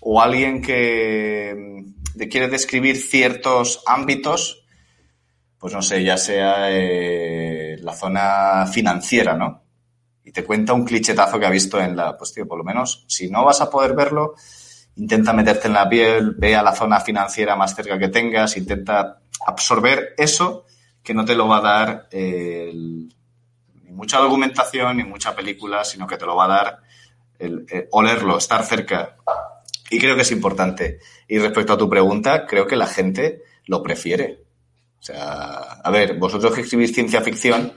O alguien que mm, quiere describir ciertos ámbitos, pues no sé, ya sea eh, la zona financiera, ¿no? Y te cuenta un clichetazo que ha visto en la. Pues tío, por lo menos, si no vas a poder verlo, intenta meterte en la piel, ve a la zona financiera más cerca que tengas, intenta absorber eso que no te lo va a dar eh, ni mucha documentación ni mucha película, sino que te lo va a dar el, el olerlo, estar cerca. Y creo que es importante. Y respecto a tu pregunta, creo que la gente lo prefiere. O sea, a ver, vosotros que escribís ciencia ficción,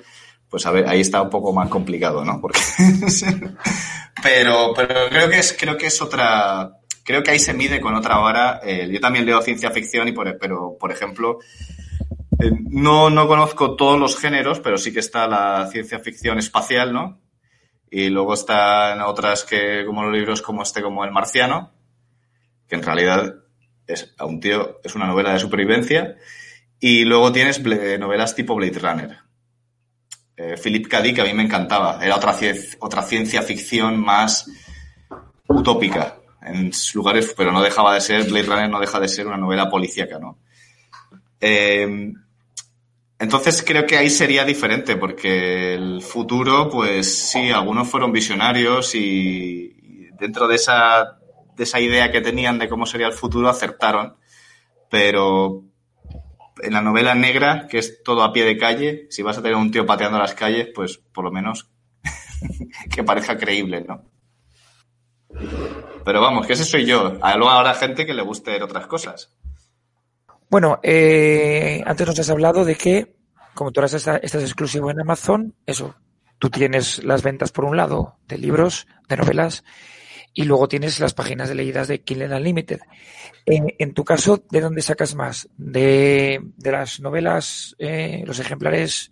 pues a ver, ahí está un poco más complicado, ¿no? Porque pero, pero creo que es, creo que es otra, creo que ahí se mide con otra vara. Eh, yo también leo ciencia ficción y pero, por ejemplo, eh, no, no conozco todos los géneros, pero sí que está la ciencia ficción espacial, ¿no? Y luego están otras que, como los libros como este, como El Marciano, que en realidad es a un tío, es una novela de supervivencia. Y luego tienes novelas tipo Blade Runner. Eh, Philip K. Dick a mí me encantaba. Era otra, otra ciencia ficción más utópica en lugares, pero no dejaba de ser, Blade Runner no deja de ser una novela policíaca, ¿no? Eh, entonces creo que ahí sería diferente, porque el futuro, pues sí, algunos fueron visionarios y, dentro de esa, de esa idea que tenían de cómo sería el futuro acertaron, pero en la novela negra, que es todo a pie de calle, si vas a tener un tío pateando las calles, pues por lo menos que parezca creíble, ¿no? Pero vamos, que ese soy yo. Luego habrá gente que le guste ver otras cosas.
Bueno, eh, antes nos has hablado de que, como tú ahora estás, exclusivo en Amazon, eso, tú tienes las ventas por un lado de libros, de novelas, y luego tienes las páginas de leídas de Kindle Unlimited. En, en tu caso, ¿de dónde sacas más? ¿De, de las novelas, eh, los ejemplares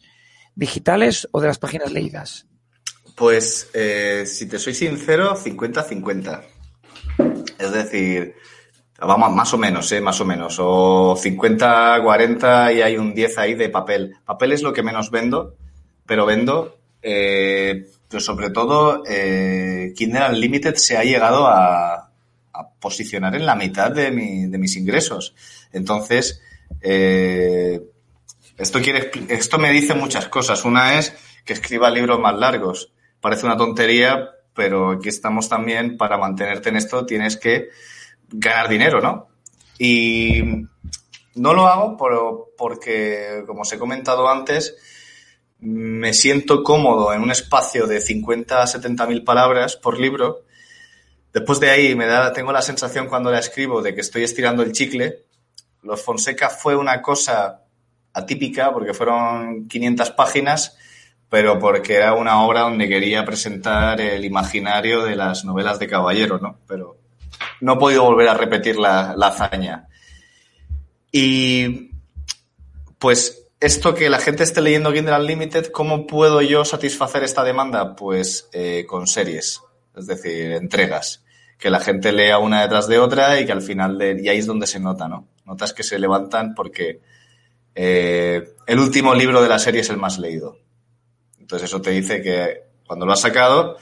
digitales o de las páginas leídas?
Pues, eh, si te soy sincero, 50-50. Es decir, vamos, más o menos, ¿eh? Más o menos. O 50-40 y hay un 10 ahí de papel. Papel es lo que menos vendo, pero vendo, eh, pero sobre todo, eh, Kindle Unlimited se ha llegado a, a posicionar en la mitad de, mi- de mis ingresos. Entonces, eh, esto, quiere, esto me dice muchas cosas. Una es que escriba libros más largos. Parece una tontería, pero aquí estamos también para mantenerte en esto tienes que ganar dinero, ¿no? Y no lo hago por- porque, como os he comentado antes, me siento cómodo en un espacio de 50 a 70 mil palabras por libro. Después de ahí me da, tengo la sensación cuando la escribo de que estoy estirando el chicle. Los Fonseca fue una cosa atípica porque fueron 500 páginas, pero porque era una obra donde quería presentar el imaginario de las novelas de Caballero, ¿no? Pero no he podido volver a repetir la, hazaña. Y pues esto que la gente esté leyendo Kindle Unlimited, ¿cómo puedo yo satisfacer esta demanda? Pues eh, con series, es decir, entregas. Que la gente lea una detrás de otra y que al final, de, y ahí es donde se nota, ¿no? Notas que se levantan porque eh, el último libro de la serie es el más leído. Entonces eso te dice que cuando lo has sacado,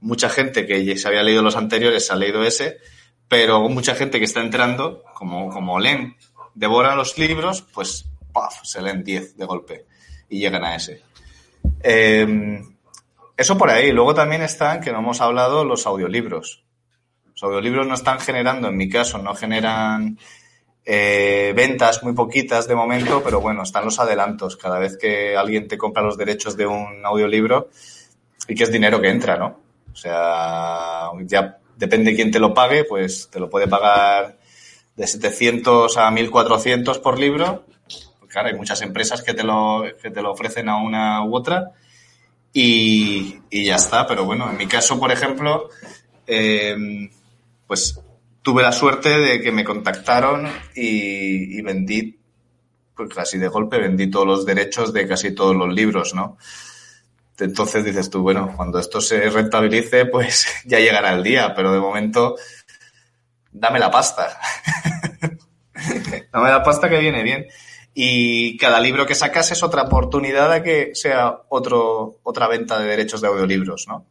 mucha gente que se había leído los anteriores ha leído ese, pero mucha gente que está entrando, como, como leen, devoran los libros, pues ¡paf! se leen 10 de golpe y llegan a ese. Eh, eso por ahí. Luego también están, que no hemos hablado, los audiolibros. Los audiolibros no están generando, en mi caso, no generan Eh, ventas muy poquitas de momento, pero bueno, están los adelantos. Cada vez que alguien te compra los derechos de un audiolibro y que es dinero que entra, ¿no? O sea, ya depende quién te lo pague, pues te lo puede pagar de 700 a 1400 por libro. Claro, hay muchas empresas que te lo, que te lo ofrecen a una u otra y, y ya está. Pero bueno, en mi caso, por ejemplo, eh, pues tuve la suerte de que me contactaron y, y, vendí, pues casi de golpe, vendí todos los derechos de casi todos los libros, ¿no? Entonces dices tú, bueno, cuando esto se rentabilice, pues ya llegará el día, pero de momento, dame la pasta. dame la pasta que viene bien. Y cada libro que sacas es otra oportunidad de que sea otro, otra venta de derechos de audiolibros, ¿no?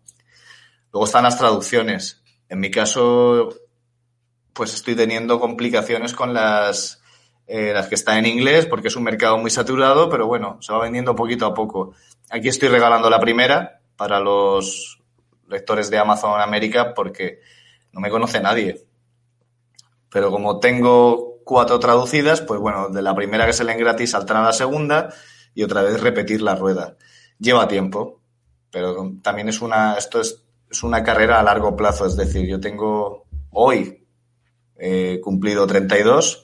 Luego están las traducciones. En mi caso, pues estoy teniendo complicaciones con las, eh, las que están en inglés porque es un mercado muy saturado, pero bueno, se va vendiendo poquito a poco. Aquí estoy regalando la primera para los lectores de Amazon América porque no me conoce nadie. Pero como tengo cuatro traducidas, pues bueno, de la primera que se leen gratis saltar a la segunda y otra vez repetir la rueda. Lleva tiempo, pero también es una, esto es, es una carrera a largo plazo. Es decir, yo tengo hoy eh, cumplido 32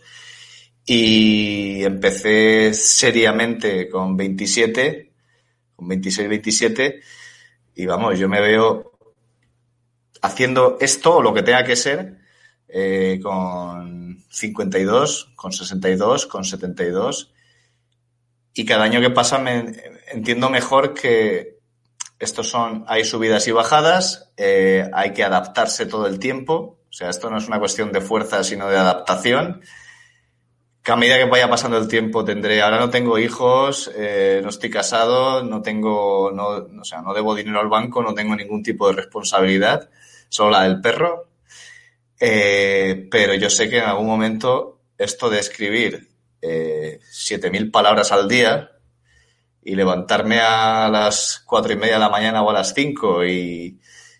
y empecé seriamente con 27, con 26, 27 y vamos, yo me veo haciendo esto o lo que tenga que ser eh, con 52, con 62, con 72 y cada año que pasa me entiendo mejor que estos son, hay subidas y bajadas, eh, hay que adaptarse todo el tiempo, o sea, esto no es una cuestión de fuerza, sino de adaptación. A medida que vaya pasando el tiempo tendré, ahora no tengo hijos, eh, no estoy casado, no tengo, no, o sea, no debo dinero al banco, no tengo ningún tipo de responsabilidad, solo la del perro. Eh, pero yo sé que en algún momento esto de escribir eh, 7.000 palabras al día y levantarme a las cuatro y media de la mañana o a las cinco y,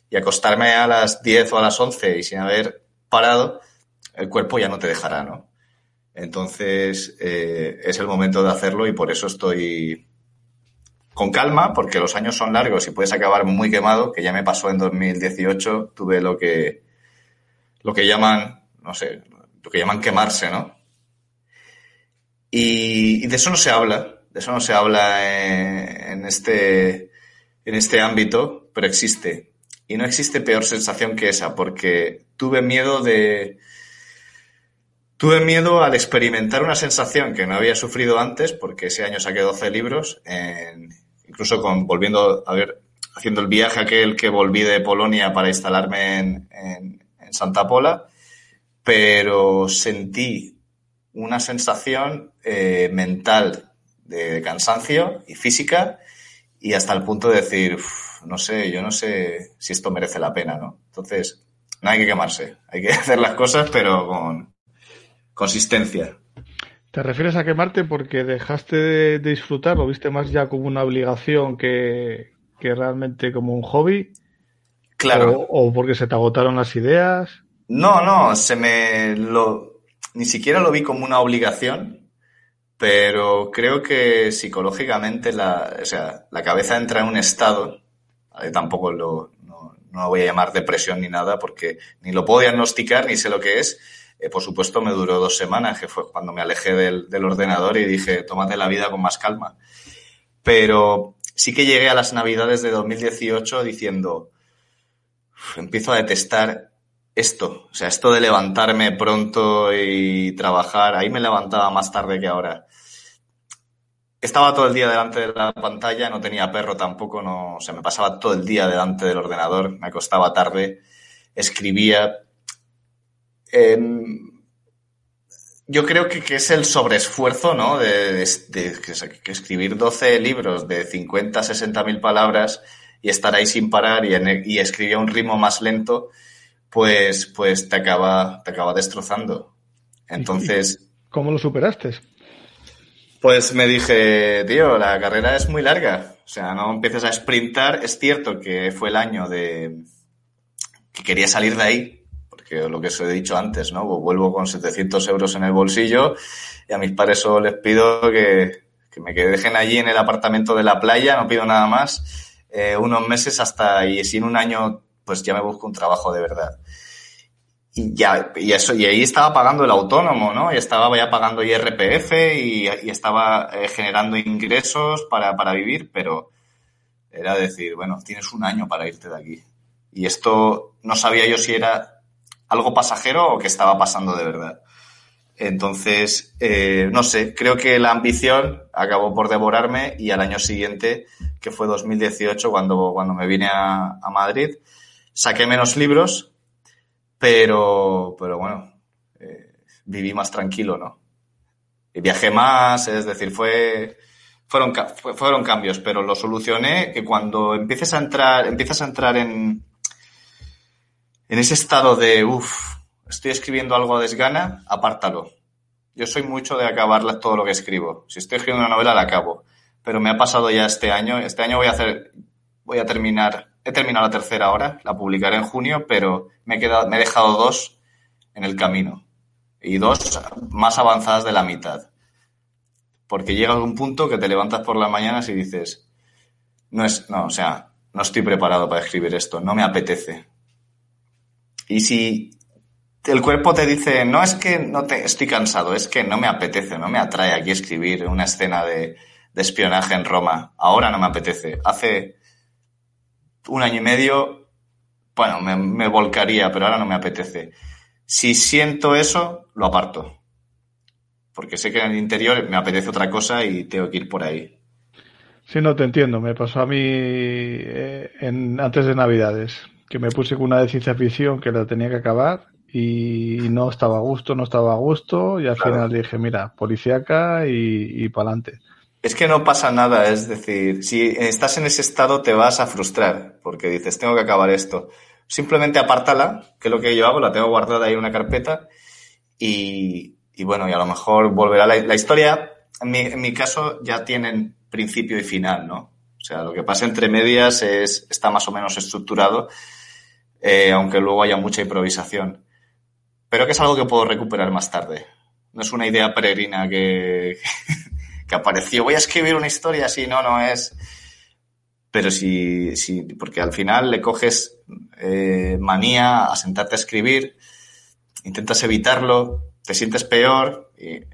y acostarme a las 10 o a las 11 y sin haber parado, el cuerpo ya no te dejará, ¿no? Entonces, eh, es el momento de hacerlo y por eso estoy con calma, porque los años son largos y puedes acabar muy quemado, que ya me pasó en 2018, tuve lo que, lo que llaman, no sé, lo que llaman quemarse, ¿no? Y, y de eso no se habla, de eso no se habla en, en este, en este ámbito, pero existe. Y no existe peor sensación que esa, porque tuve miedo de... Tuve miedo al experimentar una sensación que no había sufrido antes, porque ese año saqué 12 libros, incluso con volviendo a ver, haciendo el viaje aquel que volví de Polonia para instalarme en, Santa Pola, pero sentí una sensación eh, mental de, cansancio y física y hasta el punto de decir, no sé, yo no sé si esto merece la pena, ¿no? Entonces, no hay que quemarse, hay que hacer las cosas, pero con consistencia.
¿Te refieres a quemarte porque dejaste de, disfrutar, lo viste más ya como una obligación que, que realmente como un hobby?
Claro.
O, ¿O, porque se te agotaron las ideas?
No, no, se me lo ni siquiera lo vi como una obligación, pero creo que psicológicamente la, o sea, la cabeza entra en un estado tampoco lo, no, no, lo voy a llamar depresión ni nada porque ni lo puedo diagnosticar ni sé lo que es. Eh, por supuesto, me duró dos semanas, que fue cuando me alejé del, ordenador y dije, tómate la vida con más calma. Pero sí que llegué a las navidades de 2018 diciendo, empiezo a detestar esto, o sea, esto de levantarme pronto y trabajar, ahí me levantaba más tarde que ahora estaba todo el día delante de la pantalla, no tenía perro tampoco, no, o sea, me pasaba todo el día delante del ordenador, me acostaba tarde, escribía. Eh, yo creo que, que, es el sobreesfuerzo, ¿no? De, de, de, de, escribir 12 libros de 50, 60 mil palabras y estar ahí sin parar y, en, y escribir a un ritmo más lento, pues, pues te acaba, te acaba destrozando. Entonces.
¿Cómo lo superaste?
Pues me dije, tío, la carrera es muy larga. O sea, no empieces a sprintar. Es cierto que fue el año de que quería salir de ahí, porque lo que os he dicho antes, ¿no? Pues vuelvo con 700 euros en el bolsillo y a mis padres solo les pido que, que me dejen allí en el apartamento de la playa, no pido nada más, eh, unos meses hasta, y si en un año, pues ya me busco un trabajo de verdad. Y ya, y eso, y ahí estaba pagando el autónomo, ¿no? Y estaba ya pagando IRPF y, y estaba eh, generando ingresos para, para vivir, pero era decir, bueno, tienes un año para irte de aquí. Y esto no sabía yo si era algo pasajero o que estaba pasando de verdad. Entonces, eh, no sé, creo que la ambición acabó por devorarme y al año siguiente, que fue 2018, cuando, cuando me vine a, Madrid, saqué menos libros, pero, pero bueno, eh, viví más tranquilo, ¿no? Y viajé más, es decir, fue, fueron, fueron cambios, pero lo solucioné que cuando empieces a entrar, empiezas a entrar en, en ese estado de, uff, estoy escribiendo algo a desgana, apártalo. Yo soy mucho de acabar todo lo que escribo. Si estoy escribiendo una novela, la acabo. Pero me ha pasado ya este año. Este año voy a hacer, voy a terminar, he terminado la tercera ahora, la publicaré en junio, pero me he quedado, me he dejado dos en el camino. Y dos más avanzadas de la mitad. Porque llega un punto que te levantas por las mañanas y dices, no es, no, o sea, no estoy preparado para escribir esto, no me apetece. Y si el cuerpo te dice, no es que no te estoy cansado, es que no me apetece, no me atrae aquí escribir una escena de, espionaje en Roma. Ahora no me apetece. Hace un año y medio, bueno, me, me, volcaría, pero ahora no me apetece. Si siento eso, lo aparto. Porque sé que en el interior me apetece otra cosa y tengo que ir por ahí.
Sí, no te entiendo. Me pasó a mí eh, en, antes de Navidades, que me puse con una de ciencia ficción que la tenía que acabar y no estaba a gusto, no estaba a gusto y al claro. final dije, mira, policíaca y, y para adelante.
Es que no pasa nada, es decir, si estás en ese estado te vas a frustrar porque dices, tengo que acabar esto. Simplemente apártala, que es lo que yo hago, la tengo guardada ahí en una carpeta y, y bueno, y a lo mejor volverá la, la historia. En mi, en mi caso ya tienen principio y final, ¿no? O sea, lo que pasa entre medias es, está más o menos estructurado, eh, aunque luego haya mucha improvisación pero que es algo que puedo recuperar más tarde. No es una idea peregrina que, que apareció. Voy a escribir una historia así, no, no es. Pero sí, sí, porque al final le coges eh, manía a sentarte a escribir, intentas evitarlo, te sientes peor,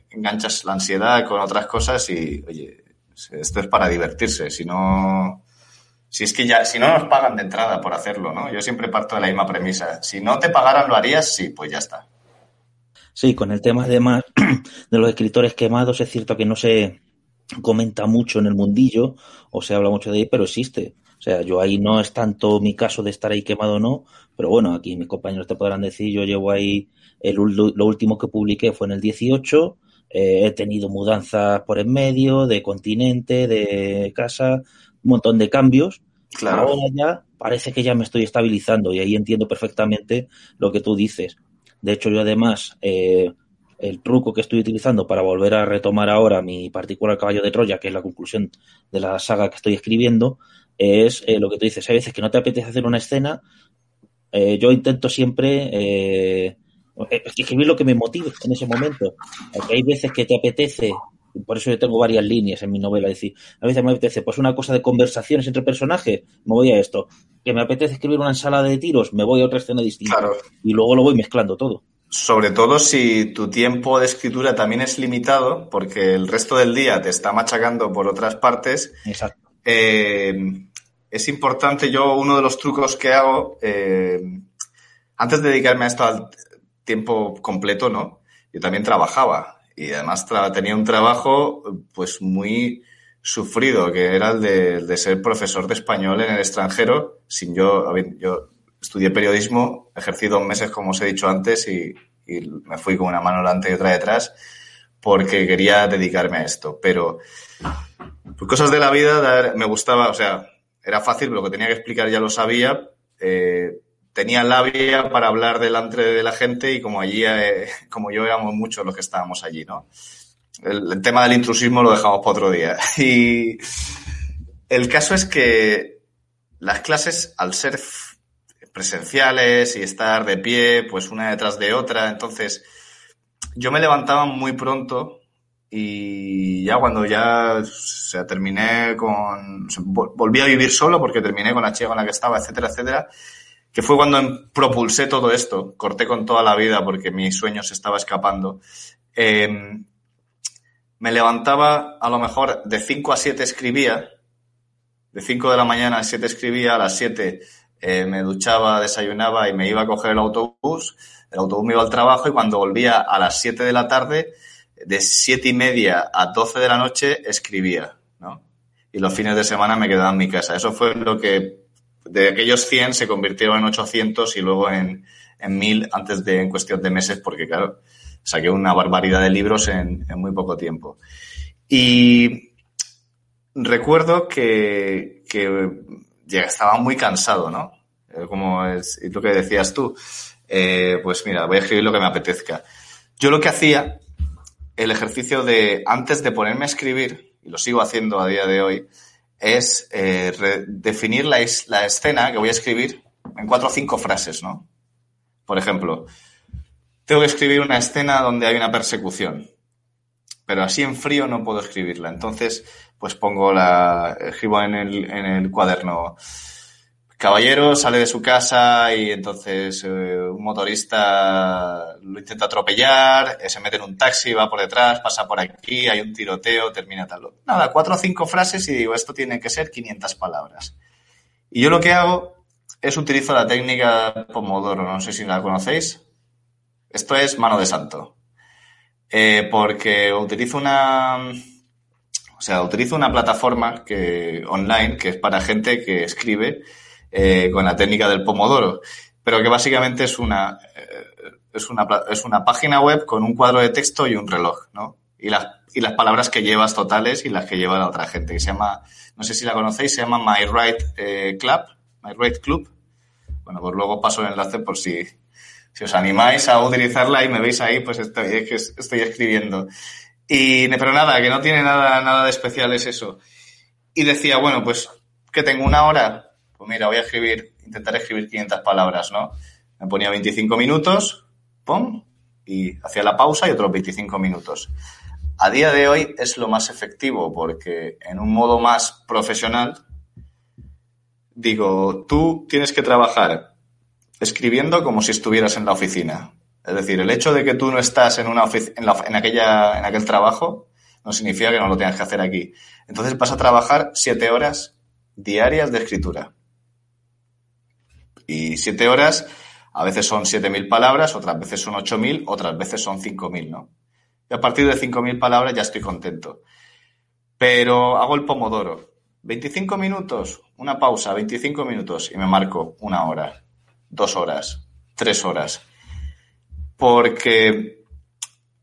enganchas la ansiedad con otras cosas y, oye, esto es para divertirse. Si no, si es que ya, si no nos pagan de entrada por hacerlo, ¿no? Yo siempre parto de la misma premisa. Si no te pagaran, ¿lo harías? Sí, pues ya está.
Sí, con el tema además de los escritores quemados, es cierto que no se comenta mucho en el mundillo, o se habla mucho de ahí, pero existe. O sea, yo ahí no es tanto mi caso de estar ahí quemado o no, pero bueno, aquí mis compañeros te podrán decir, yo llevo ahí, el, lo último que publiqué fue en el 18, eh, he tenido mudanzas por en medio, de continente, de casa, un montón de cambios.
Claro.
Ahora ya parece que ya me estoy estabilizando y ahí entiendo perfectamente lo que tú dices. De hecho, yo además, eh, el truco que estoy utilizando para volver a retomar ahora mi particular caballo de Troya, que es la conclusión de la saga que estoy escribiendo, es eh, lo que tú dices. Hay veces que no te apetece hacer una escena. Eh, yo intento siempre escribir lo que me motive en ese momento. Porque hay veces que te apetece por eso yo tengo varias líneas en mi novela. Es decir, a veces me apetece pues una cosa de conversaciones entre personajes, me voy a esto. Que me apetece escribir una ensalada de tiros, me voy a otra escena distinta.
Claro.
Y luego lo voy mezclando todo.
Sobre todo si tu tiempo de escritura también es limitado, porque el resto del día te está machacando por otras partes.
Exacto.
Eh, es importante, yo uno de los trucos que hago, eh, antes de dedicarme a esto al tiempo completo, ¿no? Yo también trabajaba y además tenía un trabajo pues muy sufrido, que era el de, ser profesor de español en el extranjero, sin yo, yo estudié periodismo, ejercí dos meses, como os he dicho antes, y, me fui con una mano delante y otra detrás, porque quería dedicarme a esto. Pero, por cosas de la vida, me gustaba, o sea, era fácil, lo que tenía que explicar ya lo sabía, eh, tenía labia para hablar delante de la gente y como allí, eh, como yo éramos muchos los que estábamos allí, ¿no? El, tema del intrusismo lo dejamos para otro día. Y el caso es que las clases, al ser presenciales y estar de pie, pues una detrás de otra. Entonces, yo me levantaba muy pronto y ya cuando ya se terminé con, volví a vivir solo porque terminé con la chica con la que estaba, etcétera, etcétera, que fue cuando propulsé todo esto, corté con toda la vida porque mi sueño se estaba escapando. Em, me levantaba a lo mejor de 5 a 7 escribía, de 5 de la mañana a 7 escribía, a las 7 eh, me duchaba, desayunaba y me iba a coger el autobús, el autobús me iba al trabajo y cuando volvía a las 7 de la tarde de siete y media a 12 de la noche escribía, ¿no? Y los fines de semana me quedaba en mi casa. Eso fue lo que de aquellos 100 se convirtieron en 800 y luego en, en 1000 antes de, en cuestión de meses, porque claro, saqué una barbaridad de libros en, en muy poco tiempo. Y recuerdo que, que ya estaba muy cansado, ¿no? Eh, como es lo que decías tú, eh, pues mira, voy a escribir lo que me apetezca. Yo lo que hacía el ejercicio de, antes de ponerme a escribir, y lo sigo haciendo a día de hoy, es eh, definir la, la, escena que voy a escribir en cuatro o cinco frases, ¿no? Por ejemplo, tengo que escribir una escena donde hay una persecución, pero así en frío no puedo escribirla. Entonces, pues pongo la, escribo en el, en el cuaderno, caballero sale de su casa y entonces eh, un motorista lo intenta atropellar, eh, se mete en un taxi, va por detrás, pasa por aquí, hay un tiroteo, termina tal. Nada, cuatro o cinco frases y digo, esto tiene que ser 500 palabras. Y yo lo que hago es utilizo la técnica Pomodoro, no sé si la conocéis. Esto es mano de santo. Eh, porque utilizo una... O sea, utilizo una plataforma que, online que es para gente que escribe eh, con la técnica del pomodoro, pero que básicamente es una, eh, es, una, es una página web con un cuadro de texto y un reloj, ¿no? Y las, y las palabras que llevas totales y las que lleva la otra gente, que se llama, no sé si la conocéis, se llama My Right eh, Club, My Right Club. Bueno, pues luego paso el enlace por si, si os animáis a utilizarla y me veis ahí, pues estoy, estoy escribiendo. Y, pero nada, que no tiene nada, nada de especial es eso. Y decía, bueno, pues que tengo una hora mira, voy a escribir, intentar escribir 500 palabras, ¿no? Me ponía 25 minutos, pum, y hacía la pausa y otros 25 minutos. A día de hoy es lo más efectivo porque en un modo más profesional, digo, tú tienes que trabajar escribiendo como si estuvieras en la oficina. Es decir, el hecho de que tú no estás en, una en, en, aquella, en aquel trabajo no significa que no lo tengas que hacer aquí. Entonces vas a trabajar siete horas diarias de escritura. Y siete horas, a veces son siete mil palabras, otras veces son ocho mil, otras veces son cinco mil, ¿no? Y a partir de cinco mil palabras ya estoy contento. Pero hago el pomodoro. 25 minutos, una pausa, 25 minutos y me marco una hora, dos horas, tres horas. Porque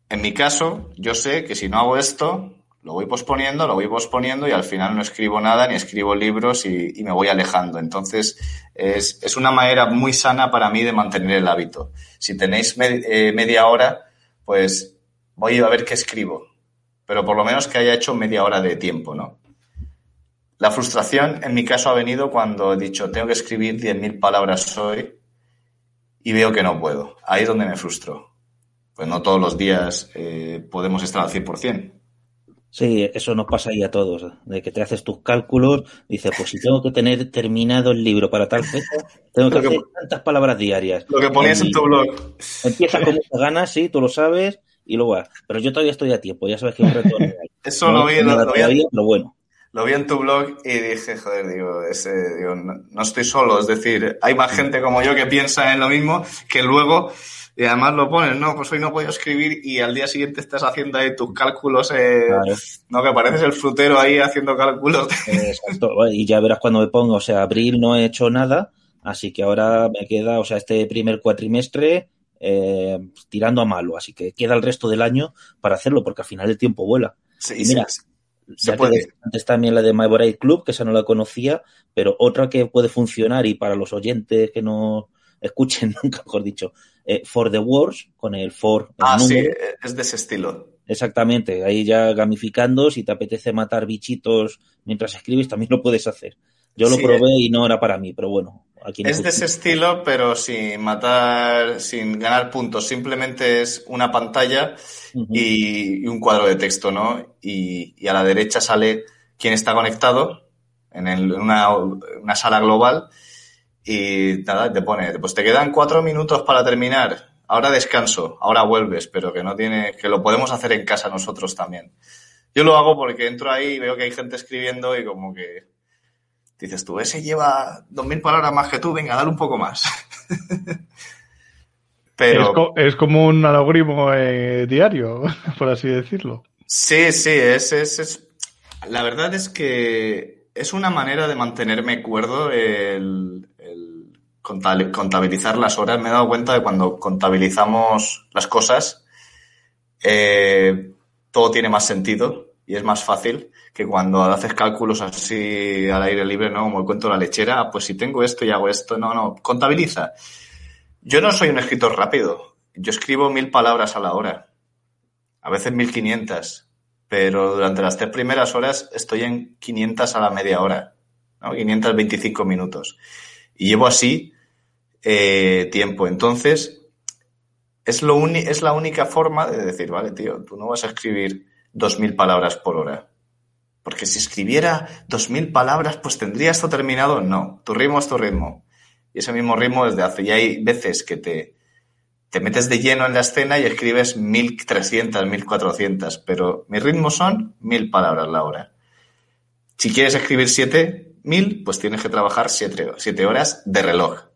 en mi caso, yo sé que si no hago esto, lo voy posponiendo, lo voy posponiendo y al final no escribo nada ni escribo libros y, me voy alejando. Entonces, es, es, una manera muy sana para mí de mantener el hábito. Si tenéis eh, media hora, pues voy a ver qué escribo, pero por lo menos que haya hecho media hora de tiempo, ¿no? La frustración en mi caso ha venido cuando he dicho, tengo que escribir 10.000 palabras hoy y veo que no puedo. Ahí es donde me frustro. Pues no todos los días eh, podemos estar al 100%.
Sí, eso nos pasa ahí a todos, de que te haces tus cálculos, dices, pues si tengo que tener terminado el libro para tal fecha, tengo que, hacer tantas palabras diarias.
Lo que ponías en tu blog.
Empiezas con muchas ganas, sí, tú lo sabes, y luego vas. Pero yo todavía estoy a tiempo, ya sabes que un retorno.
Eso lo vi, lo,
vi, lo bueno.
Lo vi en tu blog y dije, joder, digo, ese, digo, no estoy solo, es decir, hay más gente como yo que piensa en lo mismo, que luego y además lo pones, no, pues hoy no puedo escribir y al día siguiente estás haciendo ahí tus cálculos, eh, no, que pareces el frutero ahí haciendo cálculos.
Exacto, y ya verás cuando me pongo, o sea, abril no he hecho nada, así que ahora me queda, o sea, este primer cuatrimestre eh, tirando a malo, así que queda el resto del año para hacerlo, porque al final el tiempo vuela.
Sí, y mira,
Se puede. Antes también la de My Bride Club, que esa no la conocía, pero otra que puede funcionar y para los oyentes que no escuchen nunca, mejor dicho, eh, For the Wars, con el for.
ah, sí, es de ese estilo.
Exactamente, ahí ya gamificando, si te apetece matar bichitos mientras escribes, también lo puedes hacer. Yo lo probé y no era para mí, pero bueno, Aquí
Es de ese estilo, pero sin matar, sin ganar puntos. Simplemente es una pantalla y un cuadro de texto, ¿no? Y, y a la derecha sale quién está conectado en, el- en una, una sala global y nada, te pone, pues te quedan cuatro minutos para terminar. Ahora descanso, ahora vuelves, pero que no tiene, que lo podemos hacer en casa nosotros también. Yo lo hago porque entro ahí y veo que hay gente escribiendo y como que dices tú, ese lleva dos mil palabras más que tú, venga, dale un poco más. pero
Es, co- es como un algoritmo eh, diario, por así decirlo.
Sí, sí, es, es, es- La verdad es que es una manera de mantenerme cuerdo el, contabilizar las horas. Me he dado cuenta de cuando contabilizamos las cosas, eh, todo tiene más sentido y es más fácil que cuando haces cálculos así al aire libre, ¿no? Como cuento la lechera, ah, pues si tengo esto y hago esto, no, no, contabiliza. Yo no soy un escritor rápido. Yo escribo mil palabras a la hora a veces 1500, pero durante las tres primeras horas estoy en 500 a la media hora, ¿no? 525 minutos. Y llevo así eh, tiempo. Entonces, es, lo es la única forma de decir, vale, tío, tú no vas a escribir 2.000 palabras por hora. Porque si escribiera 2.000 palabras, pues tendría esto terminado. No, tu ritmo es tu ritmo. Y ese mismo ritmo desde hace. Y hay veces que te, te metes de lleno en la escena y escribes 1300, 1400, pero mis ritmos son 1000 palabras la hora. Si quieres escribir 7000, pues tienes que trabajar 7 horas de reloj,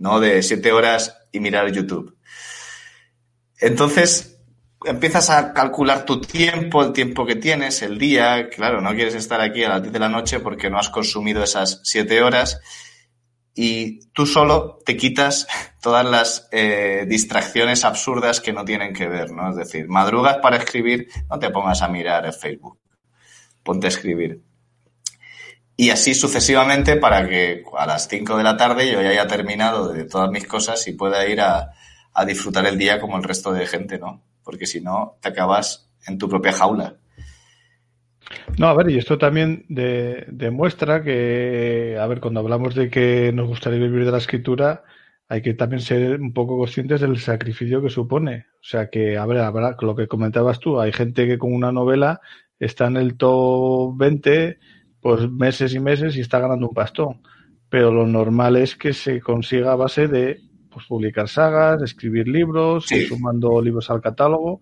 no de 7 horas y mirar YouTube. Entonces, empiezas a calcular tu tiempo, el tiempo que tienes, el día. Claro, no quieres estar aquí a las 10 de la noche porque no has consumido esas 7 horas y tú solo te quitas todas las eh, distracciones absurdas que no tienen que ver, ¿no? Es decir, madrugas para escribir, no te pongas a mirar el Facebook, ponte a escribir. Y así sucesivamente para que a las 5 de la tarde yo ya haya terminado de todas mis cosas y pueda ir a, a disfrutar el día como el resto de gente, ¿no? Porque si no, te acabas en tu propia jaula.
No, a ver, y esto también de- demuestra que, a ver, cuando hablamos de que nos gustaría vivir de la escritura, hay que también ser un poco conscientes del sacrificio que supone. O sea que, a ver, habrá- lo que comentabas tú, hay gente que con una novela está en el top 20, pues meses y meses y está ganando un pastón. Pero lo normal es que se consiga a base de pues, publicar sagas, escribir libros,
Sí.
sumando libros al catálogo.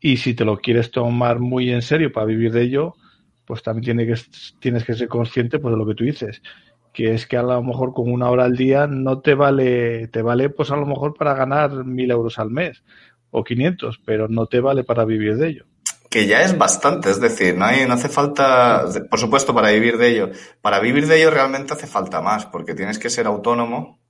Y si te lo quieres tomar muy en serio para vivir de ello, pues también tiene que, tienes que ser consciente pues, de lo que tú dices. Que es que a lo mejor con una hora al día no te vale, te vale pues a lo mejor para ganar mil euros al mes o 500, pero no te vale para vivir de ello.
Que ya es bastante, es decir, no, hay, no hace falta, por supuesto, para vivir de ello. Para vivir de ello realmente hace falta más, porque tienes que ser autónomo.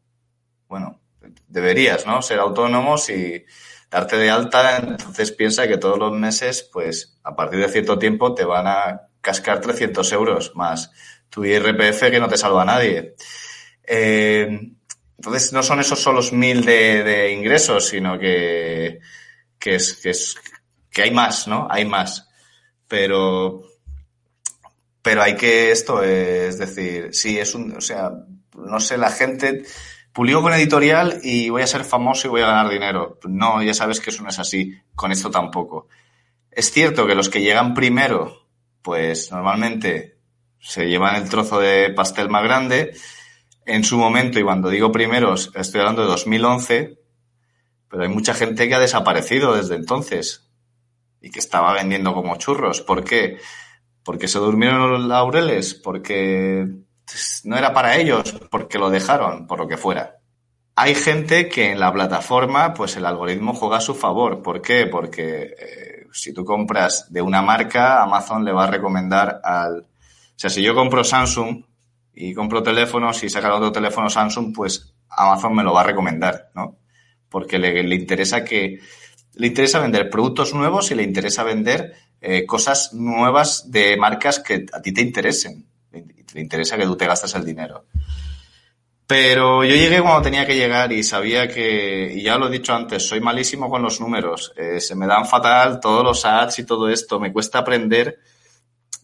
Bueno, deberías, ¿no? Ser autónomo y darte de alta, entonces piensa que todos los meses, pues a partir de cierto tiempo te van a cascar 300 euros más tu IRPF que no te salva a nadie. Eh, entonces no son esos solos mil de, de ingresos, sino que, que es, que es que hay más, ¿no? Hay más. Pero, pero hay que esto, es decir, sí, es un, o sea, no sé, la gente publico con editorial y voy a ser famoso y voy a ganar dinero. No, ya sabes que eso no es así. Con esto tampoco. Es cierto que los que llegan primero, pues normalmente se llevan el trozo de pastel más grande. En su momento, y cuando digo primeros, estoy hablando de 2011, pero hay mucha gente que ha desaparecido desde entonces y que estaba vendiendo como churros. ¿Por qué? Porque se durmieron los laureles, porque no era para ellos, porque lo dejaron, por lo que fuera. Hay gente que en la plataforma, pues el algoritmo juega a su favor. ¿Por qué? Porque eh, si tú compras de una marca, Amazon le va a recomendar al... O sea, si yo compro Samsung y compro teléfonos y sacan otro teléfono Samsung, pues Amazon me lo va a recomendar, ¿no? Porque le, le interesa que le interesa vender productos nuevos y le interesa vender eh, cosas nuevas de marcas que a ti te interesen. Le interesa que tú te gastes el dinero. Pero yo llegué cuando tenía que llegar y sabía que, y ya lo he dicho antes, soy malísimo con los números. Eh, se me dan fatal todos los ads y todo esto. Me cuesta aprender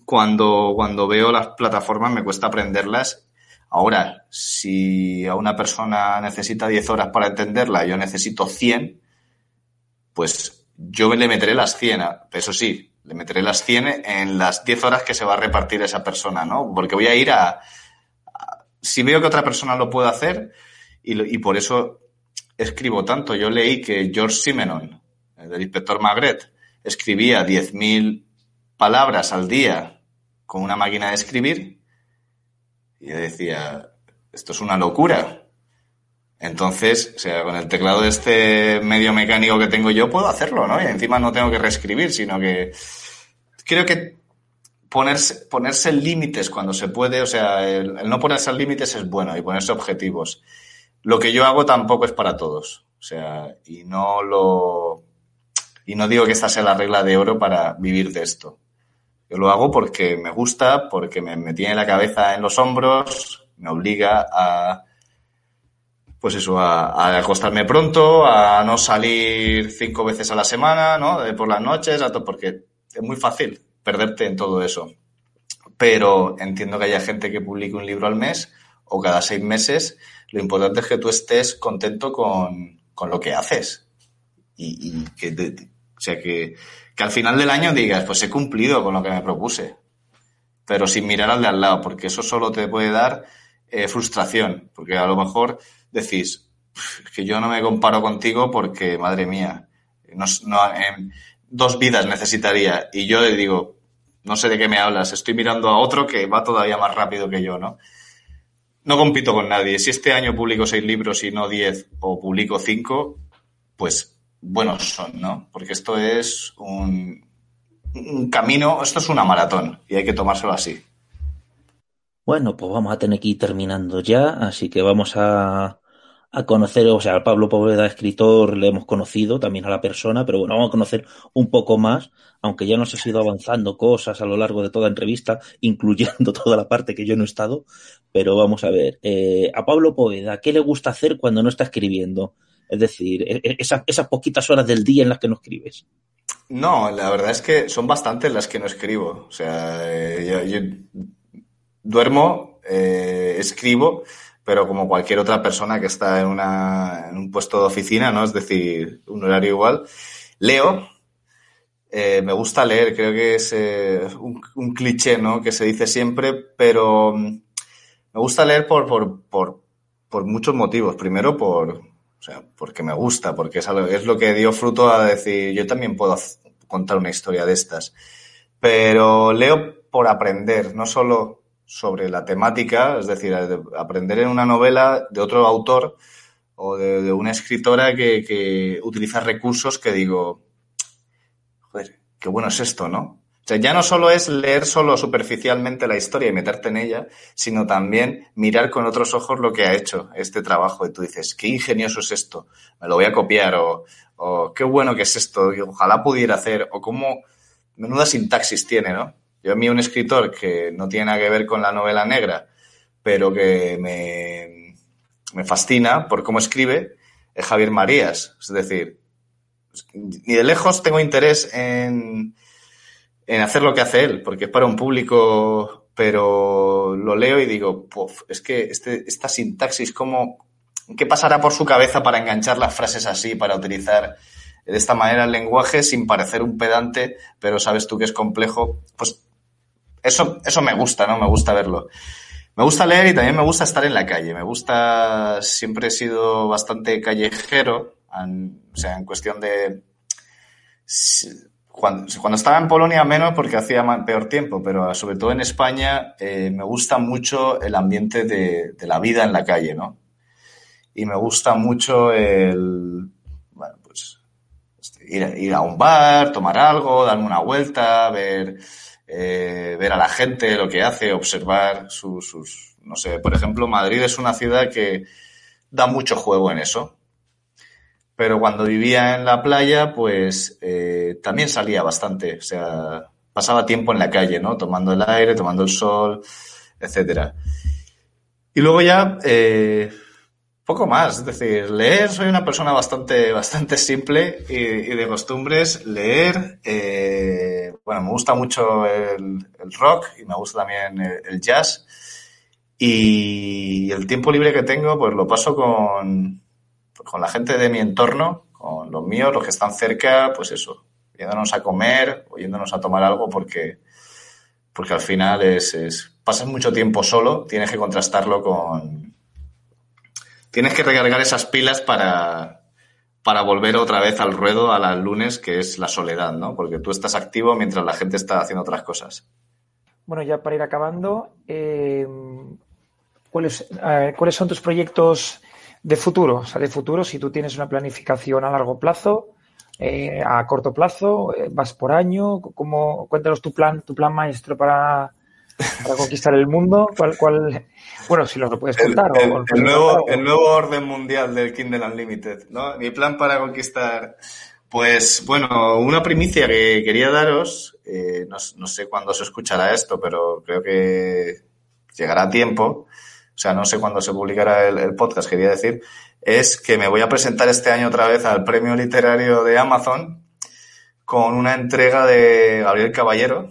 cuando, cuando veo las plataformas, me cuesta aprenderlas. Ahora, si a una persona necesita 10 horas para entenderla, yo necesito 100, pues yo le meteré las 100. Eso sí, le meteré las 100 en las 10 horas que se va a repartir esa persona, ¿no? Porque voy a ir a... si veo que otra persona lo puede hacer, y, por eso escribo tanto. Yo leí que George Simenon, del inspector Magret, escribía 10.000 palabras al día con una máquina de escribir y yo decía, esto es una locura. Entonces, o sea, con el teclado de este medio mecánico que tengo yo puedo hacerlo, ¿no? Y encima no tengo que reescribir, sino que creo que ponerse, ponerse límites cuando se puede, o sea, el, no ponerse límites es bueno y ponerse objetivos. Lo que yo hago tampoco es para todos. O sea, y no lo. Y no digo que esta sea la regla de oro para vivir de esto. Yo lo hago porque me gusta, porque me, tiene la cabeza en los hombros, me obliga a. Pues eso, a, acostarme pronto, a no salir cinco veces a la semana, ¿no? por las noches, porque es muy fácil perderte en todo eso. Pero entiendo que haya gente que publique un libro al mes o cada seis meses lo importante es que tú estés contento con, lo que haces. Y, que, o sea, que, al final del año digas, pues he cumplido con lo que me propuse. Pero sin mirar al de al lado, porque eso solo te puede dar eh, frustración. Porque a lo mejor decís, que yo no me comparo contigo porque, madre mía, no, dos vidas necesitaría. Y yo le digo, no sé de qué me hablas, estoy mirando a otro que va todavía más rápido que yo, ¿no? no compito con nadie. Si este año publico seis libros y no diez, o publico cinco, pues buenos son, ¿no? Porque esto es un, un camino, esto es una maratón y hay que tomárselo así.
Bueno, pues vamos a tener que ir terminando ya, así que vamos a, a conocer, o sea, al Pablo Poveda, escritor, le hemos conocido, también a la persona, pero bueno, vamos a conocer un poco más, aunque ya nos ha ido avanzando cosas a lo largo de toda entrevista, incluyendo toda la parte que yo no he estado, pero vamos a ver, eh, a Pablo Poveda, ¿qué le gusta hacer cuando no está escribiendo? Es decir, e, e, esas, esas poquitas horas del día en las que no escribes.
No, la verdad es que son bastantes las que no escribo. O sea, eh, yo, duermo, eh, escribo, pero como cualquier otra persona que está en, una, en un puesto de oficina, ¿no? Es decir, un horario igual. Leo, eh, me gusta leer, creo que es eh, un, cliché, ¿no? Que se dice siempre, pero mm, me gusta leer por, por, por, por muchos motivos. Primero, por, o sea, porque me gusta, porque es, es lo que dio fruto a decir, yo también puedo contar una historia de estas. Pero leo por aprender, no solo sobre la temática, es decir, aprender en una novela de otro autor o de, una escritora que, utiliza recursos que digo, joder, qué bueno es esto, ¿no? O sea, ya no solo es leer solo superficialmente la historia y meterte en ella, sino también mirar con otros ojos lo que ha hecho este trabajo. Y tú dices, qué ingenioso es esto, me lo voy a copiar, o, o qué bueno que es esto, ojalá pudiera hacer, o cómo menuda sintaxis tiene, ¿no? Yo a mí un escritor que no tiene nada que ver con la novela negra, pero que me, me fascina por cómo escribe, es Javier Marías. Es decir, ni de lejos tengo interés en, en hacer lo que hace él, porque es para un público, pero lo leo y digo, es que este, esta sintaxis, ¿cómo, ¿qué pasará por su cabeza para enganchar las frases así, para utilizar de esta manera el lenguaje sin parecer un pedante, pero sabes tú que es complejo? Pues eso, eso me gusta, ¿no? Me gusta verlo. Me gusta leer y también me gusta estar en la calle. Me gusta, siempre he sido bastante callejero, o sea, en cuestión de... Cuando, estaba en Polonia menos porque hacía peor tiempo, pero sobre todo en España eh, me gusta mucho el ambiente de, de, la vida en la calle, ¿no? Y me gusta mucho el, bueno, pues, este, ir, ir a un bar, tomar algo, darme una vuelta, ver eh, ver a la gente, lo que hace, observar sus, no sé, por ejemplo, Madrid es una ciudad que da mucho juego en eso. Pero cuando vivía en la playa, pues eh, también salía bastante, o sea, pasaba tiempo en la calle, ¿no? Tomando el aire, tomando el sol, etcétera. Y luego ya, eh, poco más, es decir, leer, soy una persona bastante, bastante simple y, de costumbres. Leer, eh, bueno, me gusta mucho el, rock y me gusta también el, jazz. Y el tiempo libre que tengo, pues lo paso con, con la gente de mi entorno, con los míos, los que están cerca, pues eso, yéndonos a comer o yéndonos a tomar algo porque, porque al final es, es, pasas mucho tiempo solo, tienes que contrastarlo con... Tienes que recargar esas pilas para, para volver otra vez al ruedo a las lunes, que es la soledad, ¿no? Porque tú estás activo mientras la gente está haciendo otras cosas.
Bueno, ya para ir acabando, eh, ¿cuáles, eh, ¿cuáles son tus proyectos de futuro? O sea, de futuro, si tú tienes una planificación a largo plazo, eh, a corto plazo, vas por año, ¿cómo, cuéntanos tu plan, tu plan maestro para, para conquistar el mundo. ¿Cuál, cuál, bueno, si lo puedes contar.
El, el,
o,
el nuevo, el nuevo orden mundial del Kindle Unlimited, ¿no? Mi plan para conquistar. Pues bueno, una primicia que quería daros, eh, no, no, sé cuándo se escuchará esto, pero creo que llegará a tiempo, o sea, no sé cuándo se publicará el, el, podcast, quería decir, es que me voy a presentar este año otra vez al premio literario de Amazon con una entrega de Gabriel Caballero,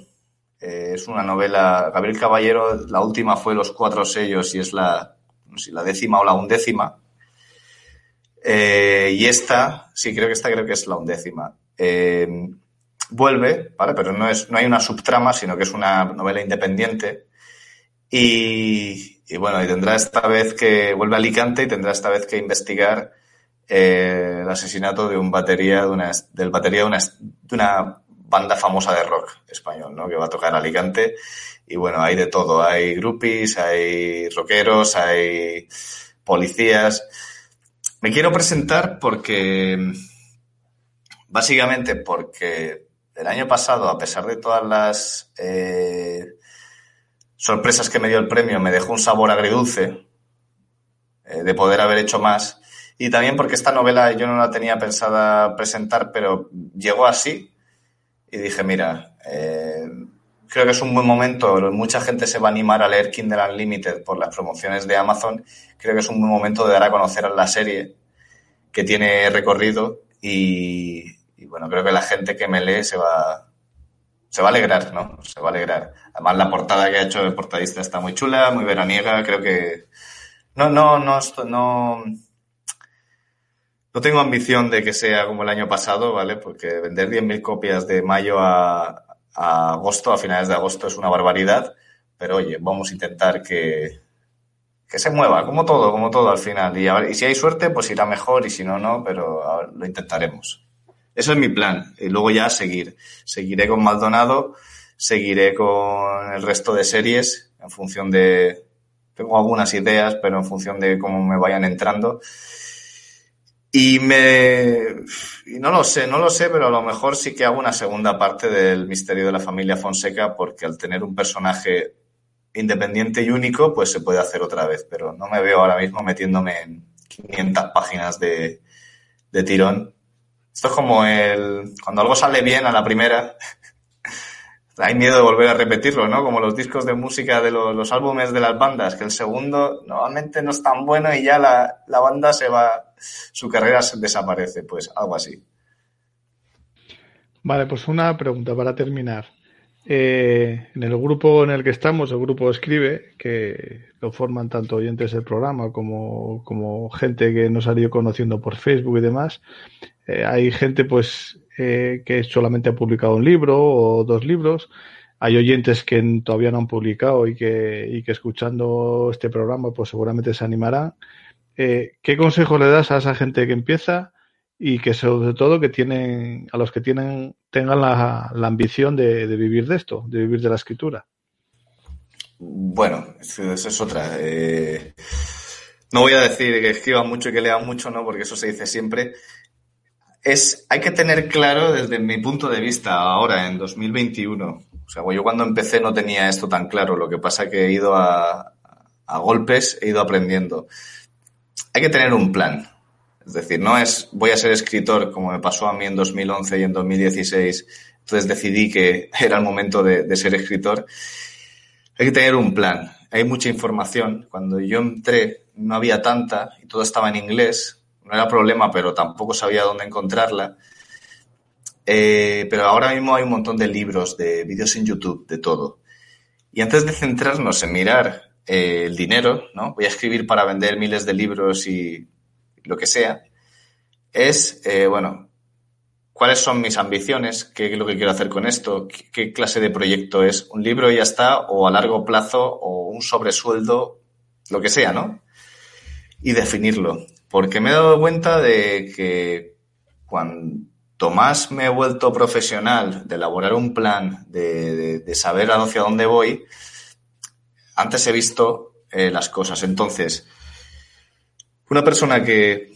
eh, es una novela, Gabriel Caballero, la última fue Los Cuatro Sellos y es la, no sé, la décima o la undécima. Eh, y esta, sí, creo que esta creo que es la undécima. Eh, vuelve, ¿vale? Pero no, es, no hay una subtrama, sino que es una novela independiente. Y, y bueno, y tendrá esta vez que, vuelve a Alicante y tendrá esta vez que investigar el asesinato de un batería, de una, del batería de una, de una banda famosa de rock español, ¿no? Que va a tocar Alicante. Y bueno, hay de todo. Hay groupies, hay rockeros, hay policías. Me quiero presentar porque, básicamente porque el año pasado, a pesar de todas las eh, sorpresas que me dio el premio, me dejó un sabor agridulce eh, de poder haber hecho más. Y también porque esta novela yo no la tenía pensada presentar, pero llegó así y dije, mira, eh, creo que es un buen momento, mucha gente se va a animar a leer Kindle Unlimited por las promociones de Amazon, creo que es un buen momento de dar a conocer la serie que tiene recorrido y, y, bueno, creo que la gente que me lee se va, se va a alegrar, ¿no? Se va a alegrar. Además la portada que ha hecho el portadista está muy chula, muy veraniega, creo que no, no, no, no, no tengo ambición de que sea como el año pasado, ¿vale? Porque vender 10.000 copias de mayo a, agosto, a finales de agosto, es una barbaridad. Pero oye, vamos a intentar que, que se mueva, como todo, como todo al final. Y, si hay suerte, pues irá mejor y si no, no, pero lo intentaremos. Eso es mi plan. Y luego ya seguir. Seguiré con Maldonado, seguiré con el resto de series en función de... Tengo algunas ideas, pero en función de cómo me vayan entrando. Y me. Y no lo sé, no lo sé, pero a lo mejor sí que hago una segunda parte del misterio de la familia Fonseca, porque al tener un personaje independiente y único, pues se puede hacer otra vez. Pero no me veo ahora mismo metiéndome en 500 páginas de, de tirón. Esto es como el. Cuando algo sale bien a la primera, hay miedo de volver a repetirlo, ¿no? Como los discos de música de los, los, álbumes de las bandas, que el segundo normalmente no es tan bueno y ya la, la banda se va, su carrera se desaparece, pues algo así.
Vale, pues una pregunta para terminar. Eh, en el grupo en el que estamos, el grupo Escribe, que lo forman tanto oyentes del programa como, como gente que nos ha ido conociendo por Facebook y demás, eh, hay gente pues eh, que solamente ha publicado un libro o dos libros. Hay oyentes que todavía no han publicado y que, y que escuchando este programa pues seguramente se animarán. Eh, ¿Qué consejo le das a esa gente que empieza y que sobre todo que tienen, a los que tienen, tengan la, ambición de, vivir de esto, de vivir de la escritura?
Bueno, eso es otra. Eh, no voy a decir que escriban mucho y que lean mucho, ¿no? Porque eso se dice siempre es, hay que tener claro desde mi punto de vista ahora, en 2021. O sea, yo cuando empecé no tenía esto tan claro. Lo que pasa que he ido a, a golpes, he ido aprendiendo. Hay que tener un plan. Es decir, no es voy a ser escritor como me pasó a mí en 2011 y en 2016. Entonces decidí que era el momento de, ser escritor. Hay que tener un plan. Hay mucha información. Cuando yo entré no había tanta y todo estaba en inglés no era problema, pero tampoco sabía dónde encontrarla. Eh, pero ahora mismo hay un montón de libros, de vídeos en YouTube, de todo. Y antes de centrarnos en mirar eh, el dinero, ¿no? Voy a escribir para vender miles de libros y lo que sea. Es, eh, bueno, cuáles son mis ambiciones, qué es lo que quiero hacer con esto, qué, clase de proyecto es, un libro y ya está, o a largo plazo, o un sobresueldo, lo que sea, ¿no? Y definirlo. Porque me he dado cuenta de que cuanto más me he vuelto profesional de elaborar un plan, de, saber hacia dónde voy, antes he visto eh, las cosas. Entonces, una persona que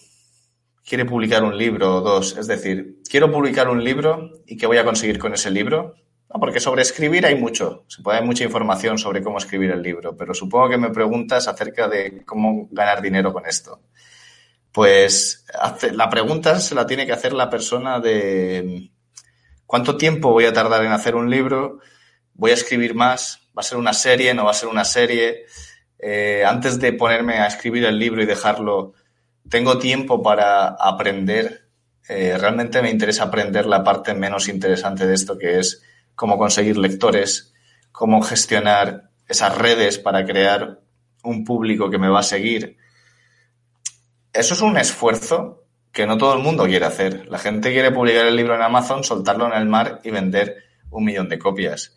quiere publicar un libro o dos. Es decir, quiero publicar un libro y qué voy a conseguir con ese libro. No, porque sobre escribir hay mucho. Se puede dar mucha información sobre cómo escribir el libro, pero supongo que me preguntas acerca de cómo ganar dinero con esto. Pues la pregunta se la tiene que hacer la persona de cuánto tiempo voy a tardar en hacer un libro, voy a escribir más, va a ser una serie, no va a ser una serie. Eh, antes de ponerme a escribir el libro y dejarlo, tengo tiempo para aprender. Eh, realmente me interesa aprender la parte menos interesante de esto, que es cómo conseguir lectores, cómo gestionar esas redes para crear un público que me va a seguir. Eso es un esfuerzo que no todo el mundo quiere hacer. La gente quiere publicar el libro en Amazon, soltarlo en el mar y vender un millón de copias.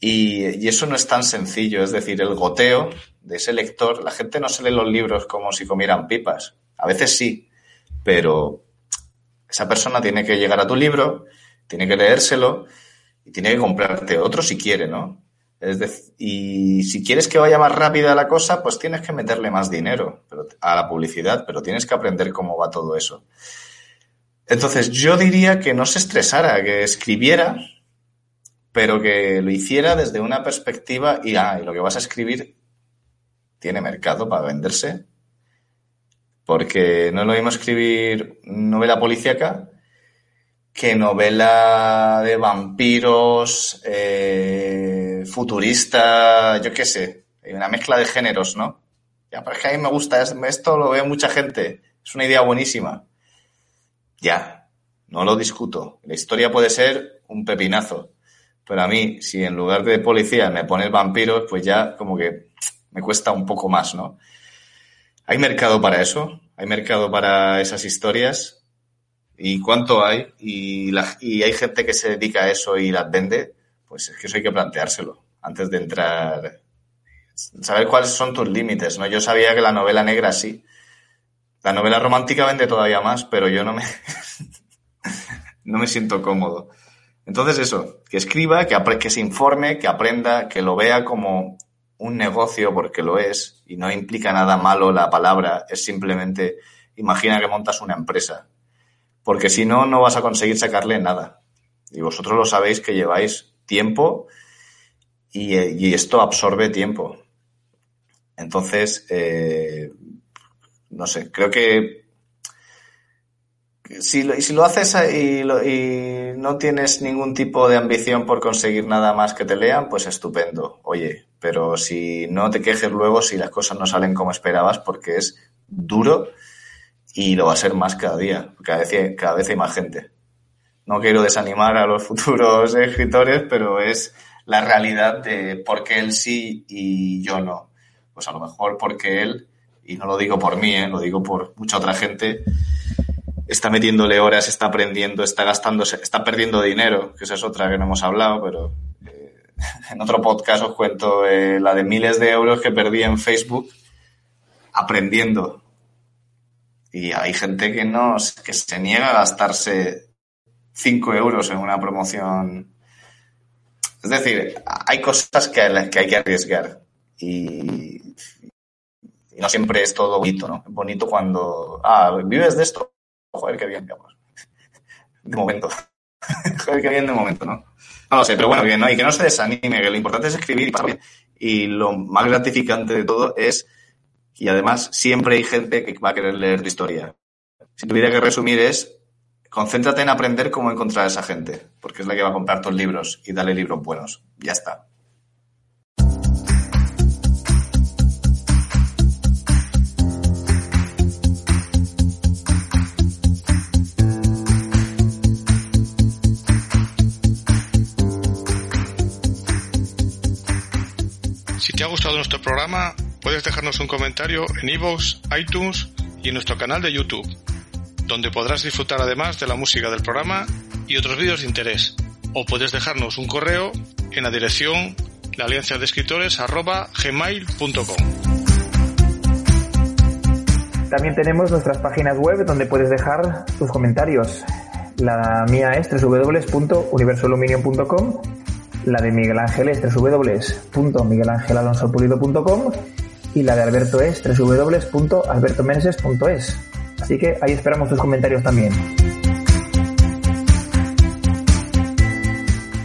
Y, y, eso no es tan sencillo. Es decir, el goteo de ese lector, la gente no se lee los libros como si comieran pipas. A veces sí, pero esa persona tiene que llegar a tu libro, tiene que leérselo y tiene que comprarte otro si quiere, ¿no? Es decir, y si quieres que vaya más rápida la cosa, pues tienes que meterle más dinero a la publicidad, pero tienes que aprender cómo va todo eso. Entonces, yo diría que no se estresara, que escribiera, pero que lo hiciera desde una perspectiva y, ah, y lo que vas a escribir tiene mercado para venderse porque no lo mismo escribir novela policíaca que novela de vampiros, eh, futurista, yo qué sé, una mezcla de géneros, ¿no? Ya, pero es que a mí me gusta, esto lo ve mucha gente, es una idea buenísima. Ya, no lo discuto. La historia puede ser un pepinazo, pero a mí, si en lugar de policía me pones vampiros, pues ya como que me cuesta un poco más, ¿no? ¿Hay mercado para eso? ¿Hay mercado para esas historias? ¿Y cuánto hay? ¿Y, hay gente que se dedica a eso y las vende? Pues es que eso hay que planteárselo antes de entrar. Saber cuáles son tus límites, ¿no? Yo sabía que la novela negra sí. La novela romántica vende todavía más, pero yo no me, no me siento cómodo. Entonces eso, que escriba, que, que se informe, que aprenda, que lo vea como un negocio porque lo es y no implica nada malo la palabra, es simplemente imagina que montas una empresa, porque si no, no vas a conseguir sacarle nada. Y vosotros lo sabéis que lleváis tiempo y, esto absorbe tiempo. Entonces, eh, no sé, creo que si lo, si lo haces y, no tienes ningún tipo de ambición por conseguir nada más que te lean, pues estupendo. Oye, pero si no te quejes luego si las cosas no salen como esperabas porque es duro y lo va a ser más cada día, cada vez, cada vez hay más gente. No quiero desanimar a los futuros escritores, pero es la realidad de por qué él sí y yo no. Pues a lo mejor porque él, y no lo digo por mí, ¿eh? lo digo por mucha otra gente, está metiéndole horas, está aprendiendo, está gastándose, está perdiendo dinero, que esa es otra que no hemos hablado, pero en otro podcast os cuento eh, la de miles de euros que perdí en Facebook aprendiendo. Y hay gente que no, que se niega a gastarse 5 euros en una promoción. Es decir, hay cosas que, que hay que arriesgar. Y, no siempre es todo bonito, ¿no? bonito cuando, ah, vives de esto. Joder, qué bien, digamos. De momento. Joder, qué bien de momento, ¿no? No lo sé, pero bueno, bien, ¿no? Y que no se desanime, que lo importante es escribir y lo más gratificante de todo es, y además siempre hay gente que va a querer leer tu historia. Si tuviera que resumir es, concéntrate en aprender cómo encontrar a esa gente, porque es la que va a comprar tus libros y darle libros buenos. Ya está.
Te ha gustado nuestro programa, puedes dejarnos un comentario en iVoox, iTunes y en nuestro canal de YouTube, donde podrás disfrutar además de la música del programa y otros vídeos de interés. O puedes dejarnos un correo en la dirección la alianza de escritores
También tenemos nuestras páginas web donde puedes dejar tus comentarios. La mía es www.universoaluminium.com la de Miguel Ángel es www.miguelangelalonsopulido.com y la de Alberto es www.albertomeneses.es. Así que ahí esperamos tus comentarios también.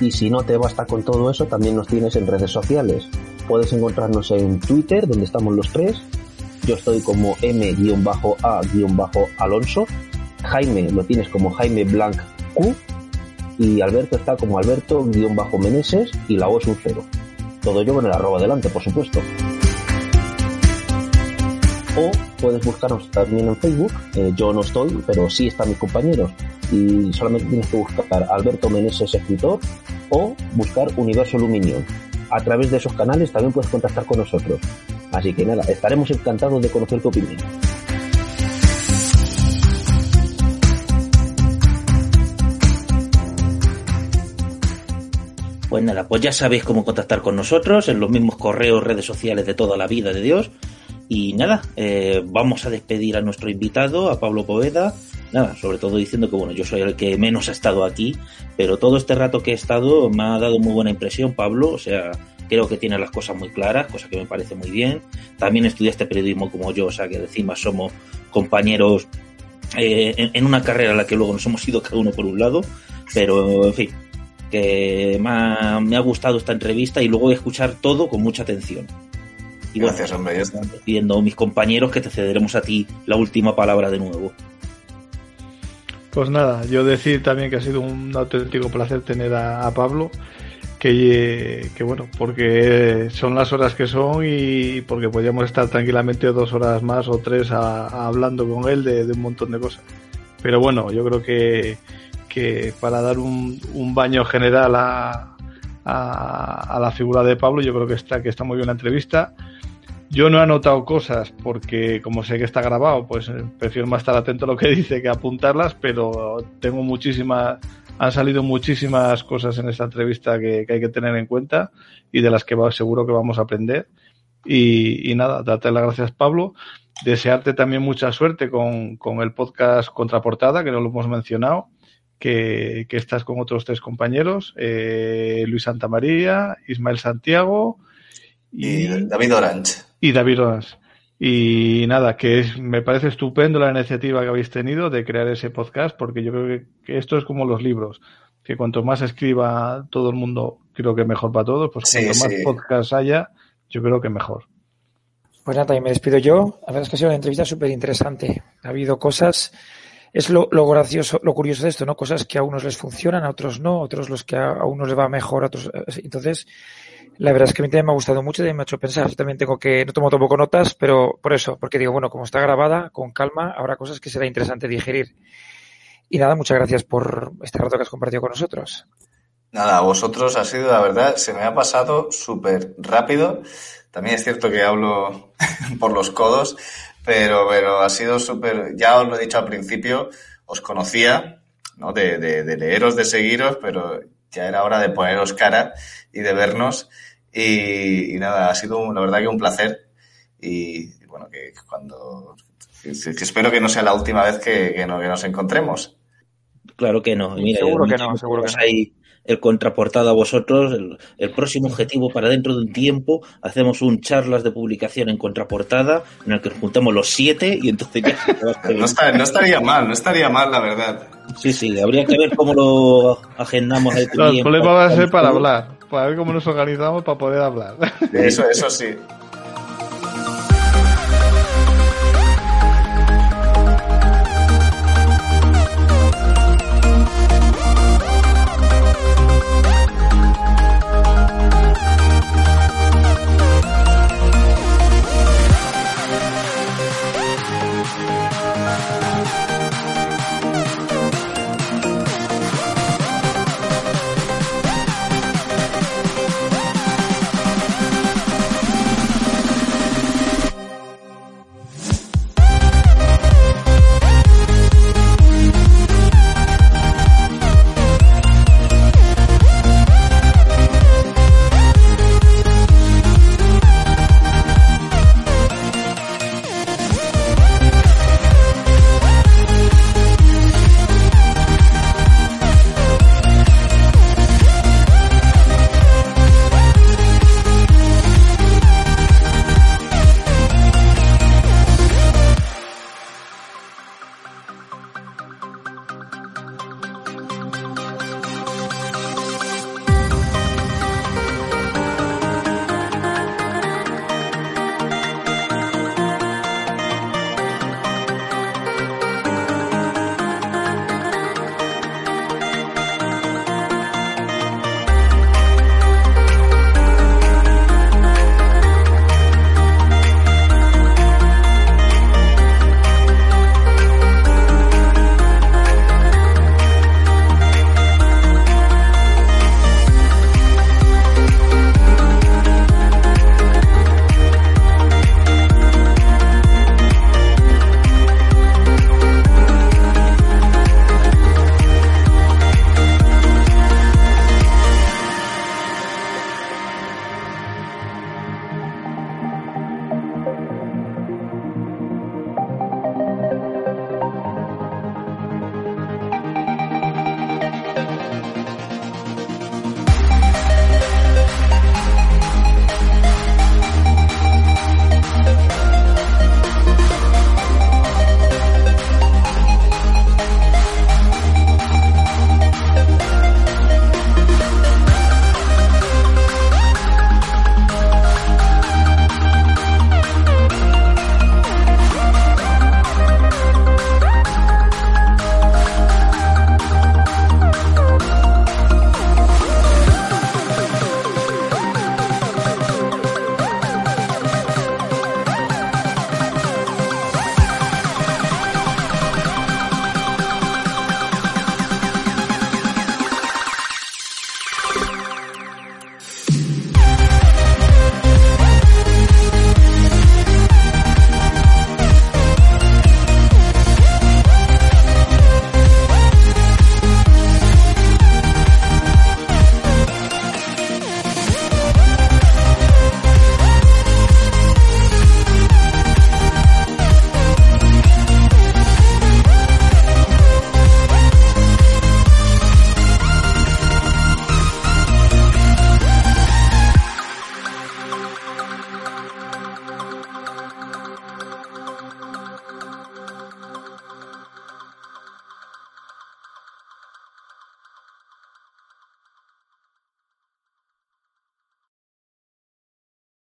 Y si no te basta con todo eso, también nos tienes en redes sociales. Puedes encontrarnos en Twitter, donde estamos los tres. Yo estoy como M-A-Alonso. Jaime lo tienes como Jaime Blanc Q y Alberto está como Alberto-Meneses y la O es un cero. Todo ello con el arroba delante, por supuesto. O puedes buscarnos también en Facebook. Eh, yo no estoy, pero sí están mis compañeros. Y solamente tienes que buscar Alberto Meneses escritor o buscar Universo Luminion. A través de esos canales también puedes contactar con nosotros. Así que nada, estaremos encantados de conocer tu opinión.
Pues nada, pues ya sabéis cómo contactar con nosotros en los mismos correos, redes sociales de toda la vida de Dios. Y nada, eh, vamos a despedir a nuestro invitado, a Pablo Poveda. Nada, sobre todo diciendo que bueno, yo soy el que menos ha estado aquí, pero todo este rato que he estado me ha dado muy buena impresión, Pablo. O sea, creo que tiene las cosas muy claras, cosa que me parece muy bien. También estudiaste periodismo como yo, o sea que encima somos compañeros eh, en, en, una carrera en la que luego nos hemos ido cada uno por un lado. Pero, en fin, que me ha, me ha, gustado esta entrevista y luego voy a escuchar todo con mucha atención.
Y Gracias, bueno, hombre.
Están pidiendo mis compañeros que te cederemos a ti la última palabra de nuevo.
Pues nada, yo decir también que ha sido un auténtico placer tener a, a Pablo, que, que, bueno, porque son las horas que son y porque podríamos estar tranquilamente dos horas más o tres a, a hablando con él de, de un montón de cosas. Pero bueno, yo creo que, que para dar un, un baño general a, a, a, la figura de Pablo, yo creo que está, que está muy bien la entrevista. Yo no he anotado cosas porque como sé que está grabado, pues prefiero más estar atento a lo que dice que apuntarlas, pero tengo muchísimas, han salido muchísimas cosas en esta entrevista que, que hay que tener en cuenta y de las que va, seguro que vamos a aprender. Y, y nada, darte las gracias Pablo, desearte también mucha suerte con, con el podcast Contraportada, que no lo hemos mencionado que, que, estás con otros tres compañeros, eh, Luis Santamaría, Ismael Santiago
y, y David Orange.
Y David Orange. Y nada, que es, me parece estupendo la iniciativa que habéis tenido de crear ese podcast, porque yo creo que, que esto es como los libros, que cuanto más escriba todo el mundo, creo que mejor para todos, pues
sí,
cuanto
sí.
más podcast haya, yo creo que mejor.
Pues nada, también me despido yo. La verdad es que ha sido una entrevista súper interesante. Ha habido cosas es lo, lo, gracioso, lo curioso de esto, ¿no? Cosas que a unos les funcionan, a otros no, a otros los que a, unos les va mejor, a otros. Entonces, la verdad es que a mí también me ha gustado mucho y me ha hecho pensar. Yo también tengo que, no tomo tampoco notas, pero por eso, porque digo, bueno, como está grabada, con calma, habrá cosas que será interesante digerir. Y nada, muchas gracias por este rato que has compartido con nosotros.
Nada, a vosotros ha sido, la verdad, se me ha pasado súper rápido. También es cierto que hablo por los codos, pero, pero ha sido súper, ya os lo he dicho al principio, os conocía, ¿no? De, de, de, leeros, de seguiros, pero ya era hora de poneros cara y de vernos. Y, y nada, ha sido, la verdad que un placer. Y, y bueno, que cuando, que, que, espero que no sea la última vez que, que, no, que nos encontremos.
Claro que no. Mira,
seguro que no, seguro que no.
Hay el contraportado a vosotros. El, el, próximo objetivo para dentro de un tiempo hacemos un charlas de publicación en contraportada en el que juntamos los siete y entonces ya
no, está, no, estaría mal, no estaría mal, la verdad.
Sí, sí, habría que ver cómo lo agendamos.
El, el problema va a ser para hablar, para ver cómo nos organizamos para poder hablar.
Eso, eso sí.